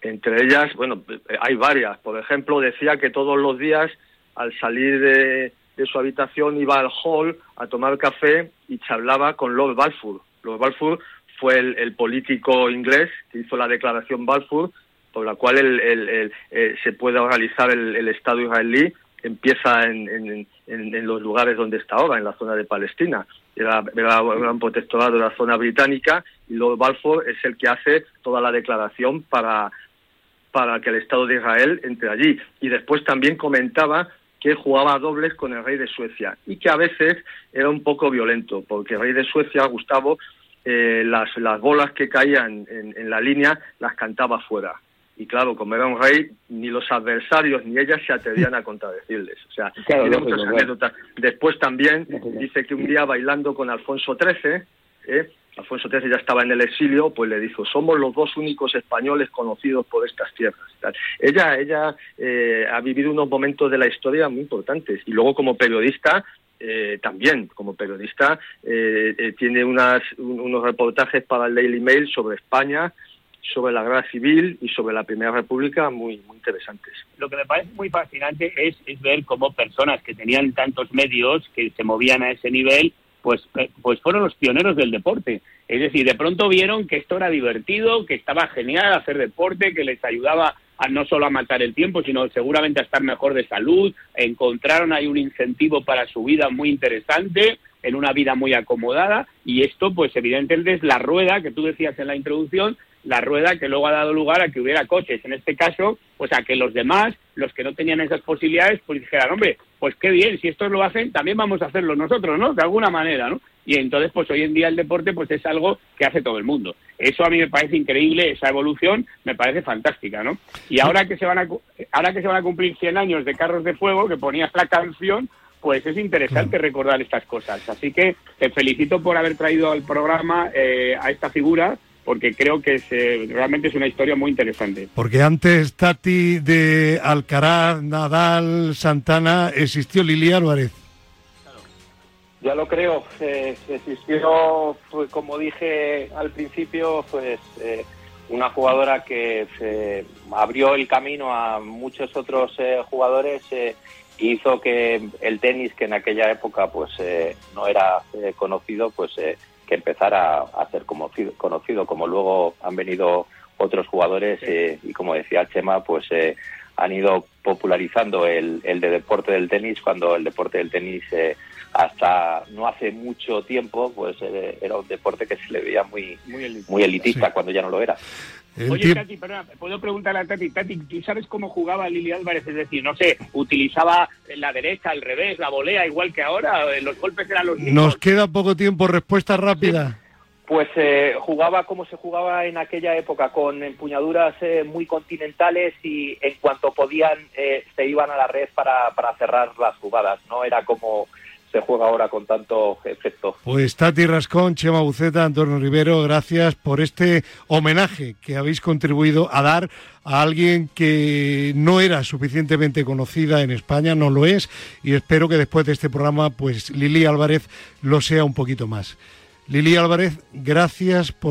H: Entre ellas, bueno, hay varias. Por ejemplo, decía que todos los días, al salir de, de su habitación, iba al hall a tomar café y charlaba con Lord Balfour. Lord Balfour fue el, político inglés que hizo la declaración Balfour, por la cual el, eh, se puede realizar el, Estado israelí, empieza en, los lugares donde está ahora, en la zona de Palestina. Era, era un gran protectorado de la zona británica y luego Balfour es el que hace toda la declaración para, para que el Estado de Israel entre allí. Y después también comentaba que jugaba dobles con el rey de Suecia y que a veces era un poco violento, porque el rey de Suecia, Gustavo, eh, las, las bolas que caían en, la línea las cantaba fuera. Y claro, como era un rey, ni los adversarios ni ellas se atrevían a contradecirles. O sea, tiene muchas anécdotas. Después también dice que un día bailando con Alfonso XIII, ¿eh? Alfonso XIII ya estaba en el exilio, pues le dijo, somos los dos únicos españoles conocidos por estas tierras. Ella, ella eh, ha vivido unos momentos de la historia muy importantes y luego como periodista eh, también como periodista eh, eh, tiene unas, unos reportajes para el Daily Mail sobre España, sobre la guerra civil y sobre la Primera República muy, interesantes.
C: Lo que me parece muy fascinante es ver cómo personas que tenían tantos medios, que se movían a ese nivel, pues, pues fueron los pioneros del deporte. Es decir, de pronto vieron que esto era divertido, que estaba genial hacer deporte, que les ayudaba a no solo a matar el tiempo, sino seguramente a estar mejor de salud, encontraron ahí un incentivo para su vida muy interesante, en una vida muy acomodada, y esto pues evidentemente es la rueda que tú decías en la introducción, la rueda que luego ha dado lugar a que hubiera coches, en este caso, pues a que los demás, los que no tenían esas posibilidades, pues dijeran, hombre, pues qué bien, si estos lo hacen, también vamos a hacerlo nosotros, ¿no? De alguna manera, ¿no? y entonces pues hoy en día el deporte pues es algo que hace todo el mundo. Eso a mí me parece increíble, esa evolución me parece fantástica, ¿no? Y ahora que se van a ahora que se van a cumplir 100 años de Carros de Fuego, que ponías la canción, pues es interesante recordar estas cosas. Así que te felicito por haber traído al programa eh, a esta figura porque creo que eh, realmente es una historia muy interesante.
B: Porque antes, Tati, de Alcaraz, Nadal, Santana, existió Lili Álvarez.
I: Ya lo creo. Eh, existió, pues, como dije al principio, pues eh, una jugadora que se abrió el camino a muchos otros eh, jugadores e hizo que el tenis, que en aquella época pues no era conocido, pues que empezara a ser conocido, conocido, como luego han venido otros jugadores y como decía Chema, pues han ido popularizando el, el de deporte del tenis cuando el deporte del tenis hasta no hace mucho tiempo pues eh, era un deporte que se le veía muy muy elitista. cuando ya no lo era
C: Oye, Tati, perdona, puedo preguntarle a Tati, Tati, ¿tú sabes cómo jugaba Lili Álvarez? Es decir, no sé, utilizaba la derecha, al revés, la volea, igual que ahora, los golpes eran los mismos.
B: Nos queda poco tiempo, respuesta rápida.
I: Pues eh, jugaba como se jugaba en aquella época, con empuñaduras eh, muy continentales y en cuanto podían eh, se iban a la red para, para cerrar las jugadas. No era como juega ahora con tanto efecto.
B: Pues Tati Rascón, Chema Buceta, Antonio Rivero, gracias por este homenaje que habéis contribuido a dar a alguien que no era suficientemente conocida en España, no lo es, y espero que después de este programa, pues Lili Álvarez lo sea un poquito más. Lili Álvarez, gracias por